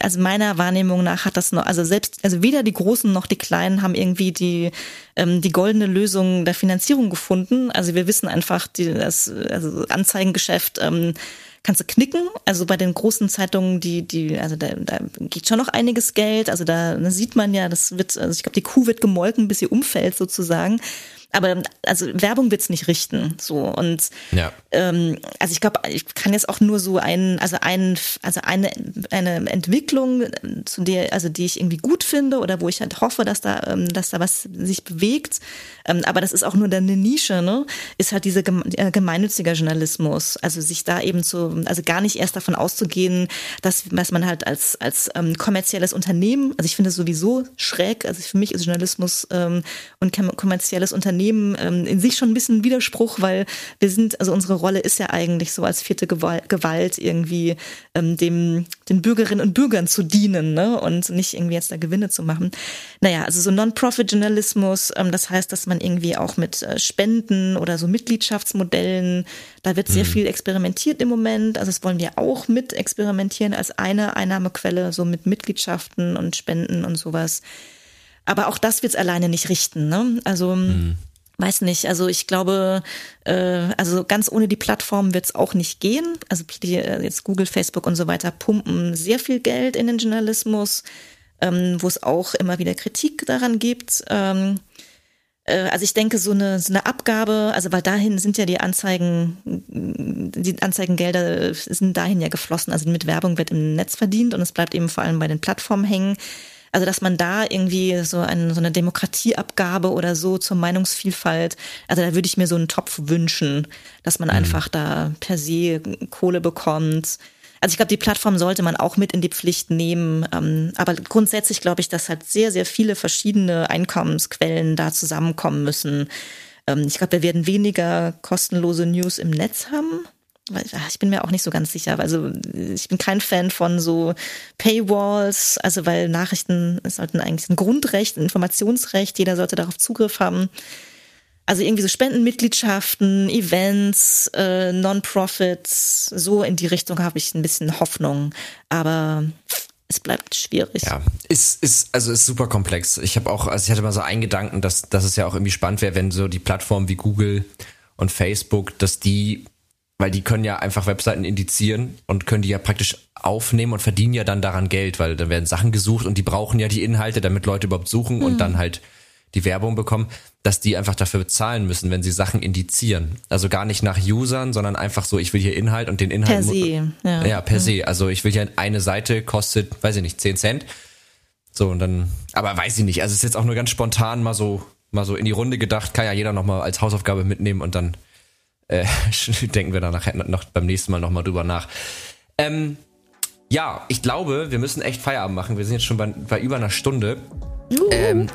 also meiner Wahrnehmung nach hat das noch, also selbst, also weder die Großen noch die Kleinen haben irgendwie die, ähm, die goldene Lösung der Finanzierung gefunden. Also wir wissen einfach, die, das also Anzeigengeschäft ähm, kannst du knicken. Also bei den großen Zeitungen, die, die, also da, da geht schon noch einiges Geld. Also da, da sieht man ja, das wird, also ich glaube, die Kuh wird gemolken, bis sie umfällt sozusagen aber also Werbung wird's nicht richten. So und ja. ähm, also ich glaube, ich kann jetzt auch nur so ein, also ein, also eine, eine Entwicklung, zu der, also die ich irgendwie gut finde oder wo ich halt hoffe, dass da, ähm, dass da was sich bewegt. Ähm, aber das ist auch nur dann eine Nische, ne? Ist halt dieser äh, gemeinnütziger Journalismus. Also sich da eben zu, also gar nicht erst davon auszugehen, dass, was man halt als, als ähm, kommerzielles Unternehmen, also ich finde es sowieso schräg, also für mich ist Journalismus ähm, und kommerzielles Unternehmen Unternehmen ähm, in sich schon ein bisschen Widerspruch, weil wir sind, also unsere Rolle ist ja eigentlich so als vierte Gewalt irgendwie ähm, dem, den Bürgerinnen und Bürgern zu dienen ne? und nicht irgendwie jetzt da Gewinne zu machen. Naja, also so Non-Profit-Journalismus, ähm, das heißt, dass man irgendwie auch mit äh, Spenden oder so Mitgliedschaftsmodellen, da wird sehr mhm. viel experimentiert im Moment. Also das wollen wir auch mit experimentieren als eine Einnahmequelle, so mit Mitgliedschaften und Spenden und sowas. Aber auch das wird es alleine nicht richten. Ne? Also mhm. Weiß nicht, also ich glaube, äh, also ganz ohne die Plattform wird es auch nicht gehen. Also die, äh, jetzt Google, Facebook und so weiter pumpen sehr viel Geld in den Journalismus, ähm, wo es auch immer wieder Kritik daran gibt. Ähm, äh, also ich denke, so eine, so eine Abgabe, also weil dahin sind ja die Anzeigen, die Anzeigengelder sind dahin ja geflossen. Also mit Werbung wird im Netz verdient und es bleibt eben vor allem bei den Plattformen hängen. Also dass man da irgendwie so, ein, so eine Demokratieabgabe oder so zur Meinungsvielfalt, also da würde ich mir so einen Topf wünschen, dass man mhm. einfach da per se Kohle bekommt. Also ich glaube, die Plattform sollte man auch mit in die Pflicht nehmen. Ähm, aber grundsätzlich glaube ich, dass halt sehr, sehr viele verschiedene Einkommensquellen da zusammenkommen müssen. Ähm, ich glaube, wir werden weniger kostenlose News im Netz haben. Ich bin mir auch nicht so ganz sicher. Also ich bin kein Fan von so Paywalls, also weil Nachrichten sollten eigentlich ein Grundrecht, ein Informationsrecht, jeder sollte darauf Zugriff haben. Also irgendwie so Spendenmitgliedschaften, Events, äh, Non-Profits, so in die Richtung habe ich ein bisschen Hoffnung. Aber es bleibt schwierig. Ja, ist, ist, also ist super komplex. Ich habe auch, also ich hatte mal so einen Gedanken, dass, dass es ja auch irgendwie spannend wäre, wenn so die Plattformen wie Google und Facebook, dass die weil die können ja einfach Webseiten indizieren und können die ja praktisch aufnehmen und verdienen ja dann daran Geld, weil dann werden Sachen gesucht und die brauchen ja die Inhalte, damit Leute überhaupt suchen mhm. und dann halt die Werbung bekommen, dass die einfach dafür bezahlen müssen, wenn sie Sachen indizieren. Also gar nicht nach Usern, sondern einfach so, ich will hier Inhalt und den Inhalt. Per se. Ja, ja per mhm. se. Also ich will hier eine Seite kostet, weiß ich nicht, 10 Cent. So und dann, aber weiß ich nicht. Also es ist jetzt auch nur ganz spontan mal so, mal so in die Runde gedacht, kann ja jeder nochmal als Hausaufgabe mitnehmen und dann äh, denken wir da nachher noch beim nächsten Mal nochmal drüber nach. Ähm, ja, ich glaube, wir müssen echt Feierabend machen. Wir sind jetzt schon bei, bei über einer Stunde. Ähm,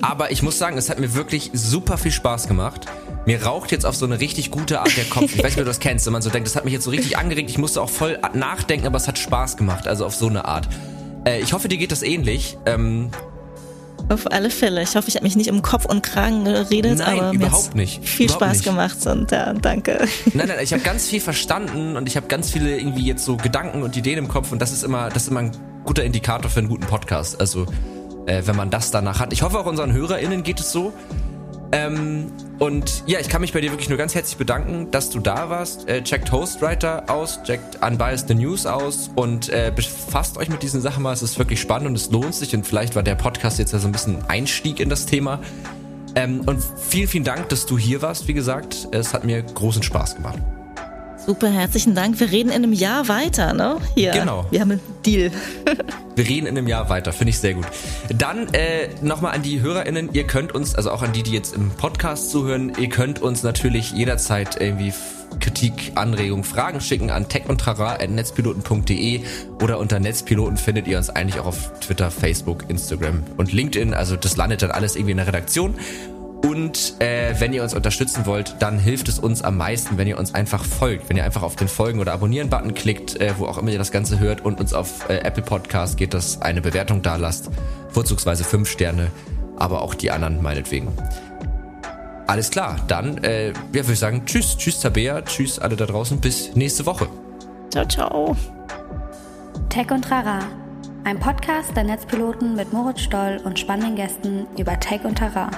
aber ich muss sagen, es hat mir wirklich super viel Spaß gemacht. Mir raucht jetzt auf so eine richtig gute Art der Kopf. Ich weiß nicht, ob du das kennst, wenn man so denkt, das hat mich jetzt so richtig angeregt. Ich musste auch voll nachdenken, aber es hat Spaß gemacht. Also auf so eine Art. Äh, ich hoffe, dir geht das ähnlich. Ähm, auf alle Fälle. Ich hoffe, ich habe mich nicht um Kopf und Kragen geredet, nein, aber überhaupt nicht. viel überhaupt Spaß nicht. gemacht und ja, danke. Nein, nein, ich habe ganz viel verstanden und ich habe ganz viele irgendwie jetzt so Gedanken und Ideen im Kopf und das ist immer, das ist immer ein guter Indikator für einen guten Podcast. Also äh, wenn man das danach hat. Ich hoffe auch unseren HörerInnen geht es so. Ähm, und ja, ich kann mich bei dir wirklich nur ganz herzlich bedanken, dass du da warst. Äh, checkt Hostwriter aus, checkt Unbiased the News aus und äh, befasst euch mit diesen Sachen mal. Es ist wirklich spannend und es lohnt sich und vielleicht war der Podcast jetzt ja so ein bisschen Einstieg in das Thema. Ähm, und vielen, vielen Dank, dass du hier warst. Wie gesagt, es hat mir großen Spaß gemacht. Super, herzlichen Dank. Wir reden in einem Jahr weiter, ne? Hier. Genau. Wir haben einen Deal. Wir reden in einem Jahr weiter, finde ich sehr gut. Dann äh, nochmal an die HörerInnen, ihr könnt uns, also auch an die, die jetzt im Podcast zuhören, ihr könnt uns natürlich jederzeit irgendwie Kritik, Anregungen, Fragen schicken an techundtrara.netzpiloten.de oder unter Netzpiloten findet ihr uns eigentlich auch auf Twitter, Facebook, Instagram und LinkedIn. Also das landet dann alles irgendwie in der Redaktion. Und äh, wenn ihr uns unterstützen wollt, dann hilft es uns am meisten, wenn ihr uns einfach folgt. Wenn ihr einfach auf den Folgen- oder Abonnieren-Button klickt, äh, wo auch immer ihr das Ganze hört und uns auf äh, Apple Podcast geht, dass eine Bewertung da lasst. Vorzugsweise fünf Sterne, aber auch die anderen meinetwegen. Alles klar, dann äh, ja, würde ich sagen, tschüss, tschüss Tabea, tschüss alle da draußen, bis nächste Woche. Ciao, ciao. Tech und Trara, ein Podcast der Netzpiloten mit Moritz Stoll und spannenden Gästen über Tech und Trara.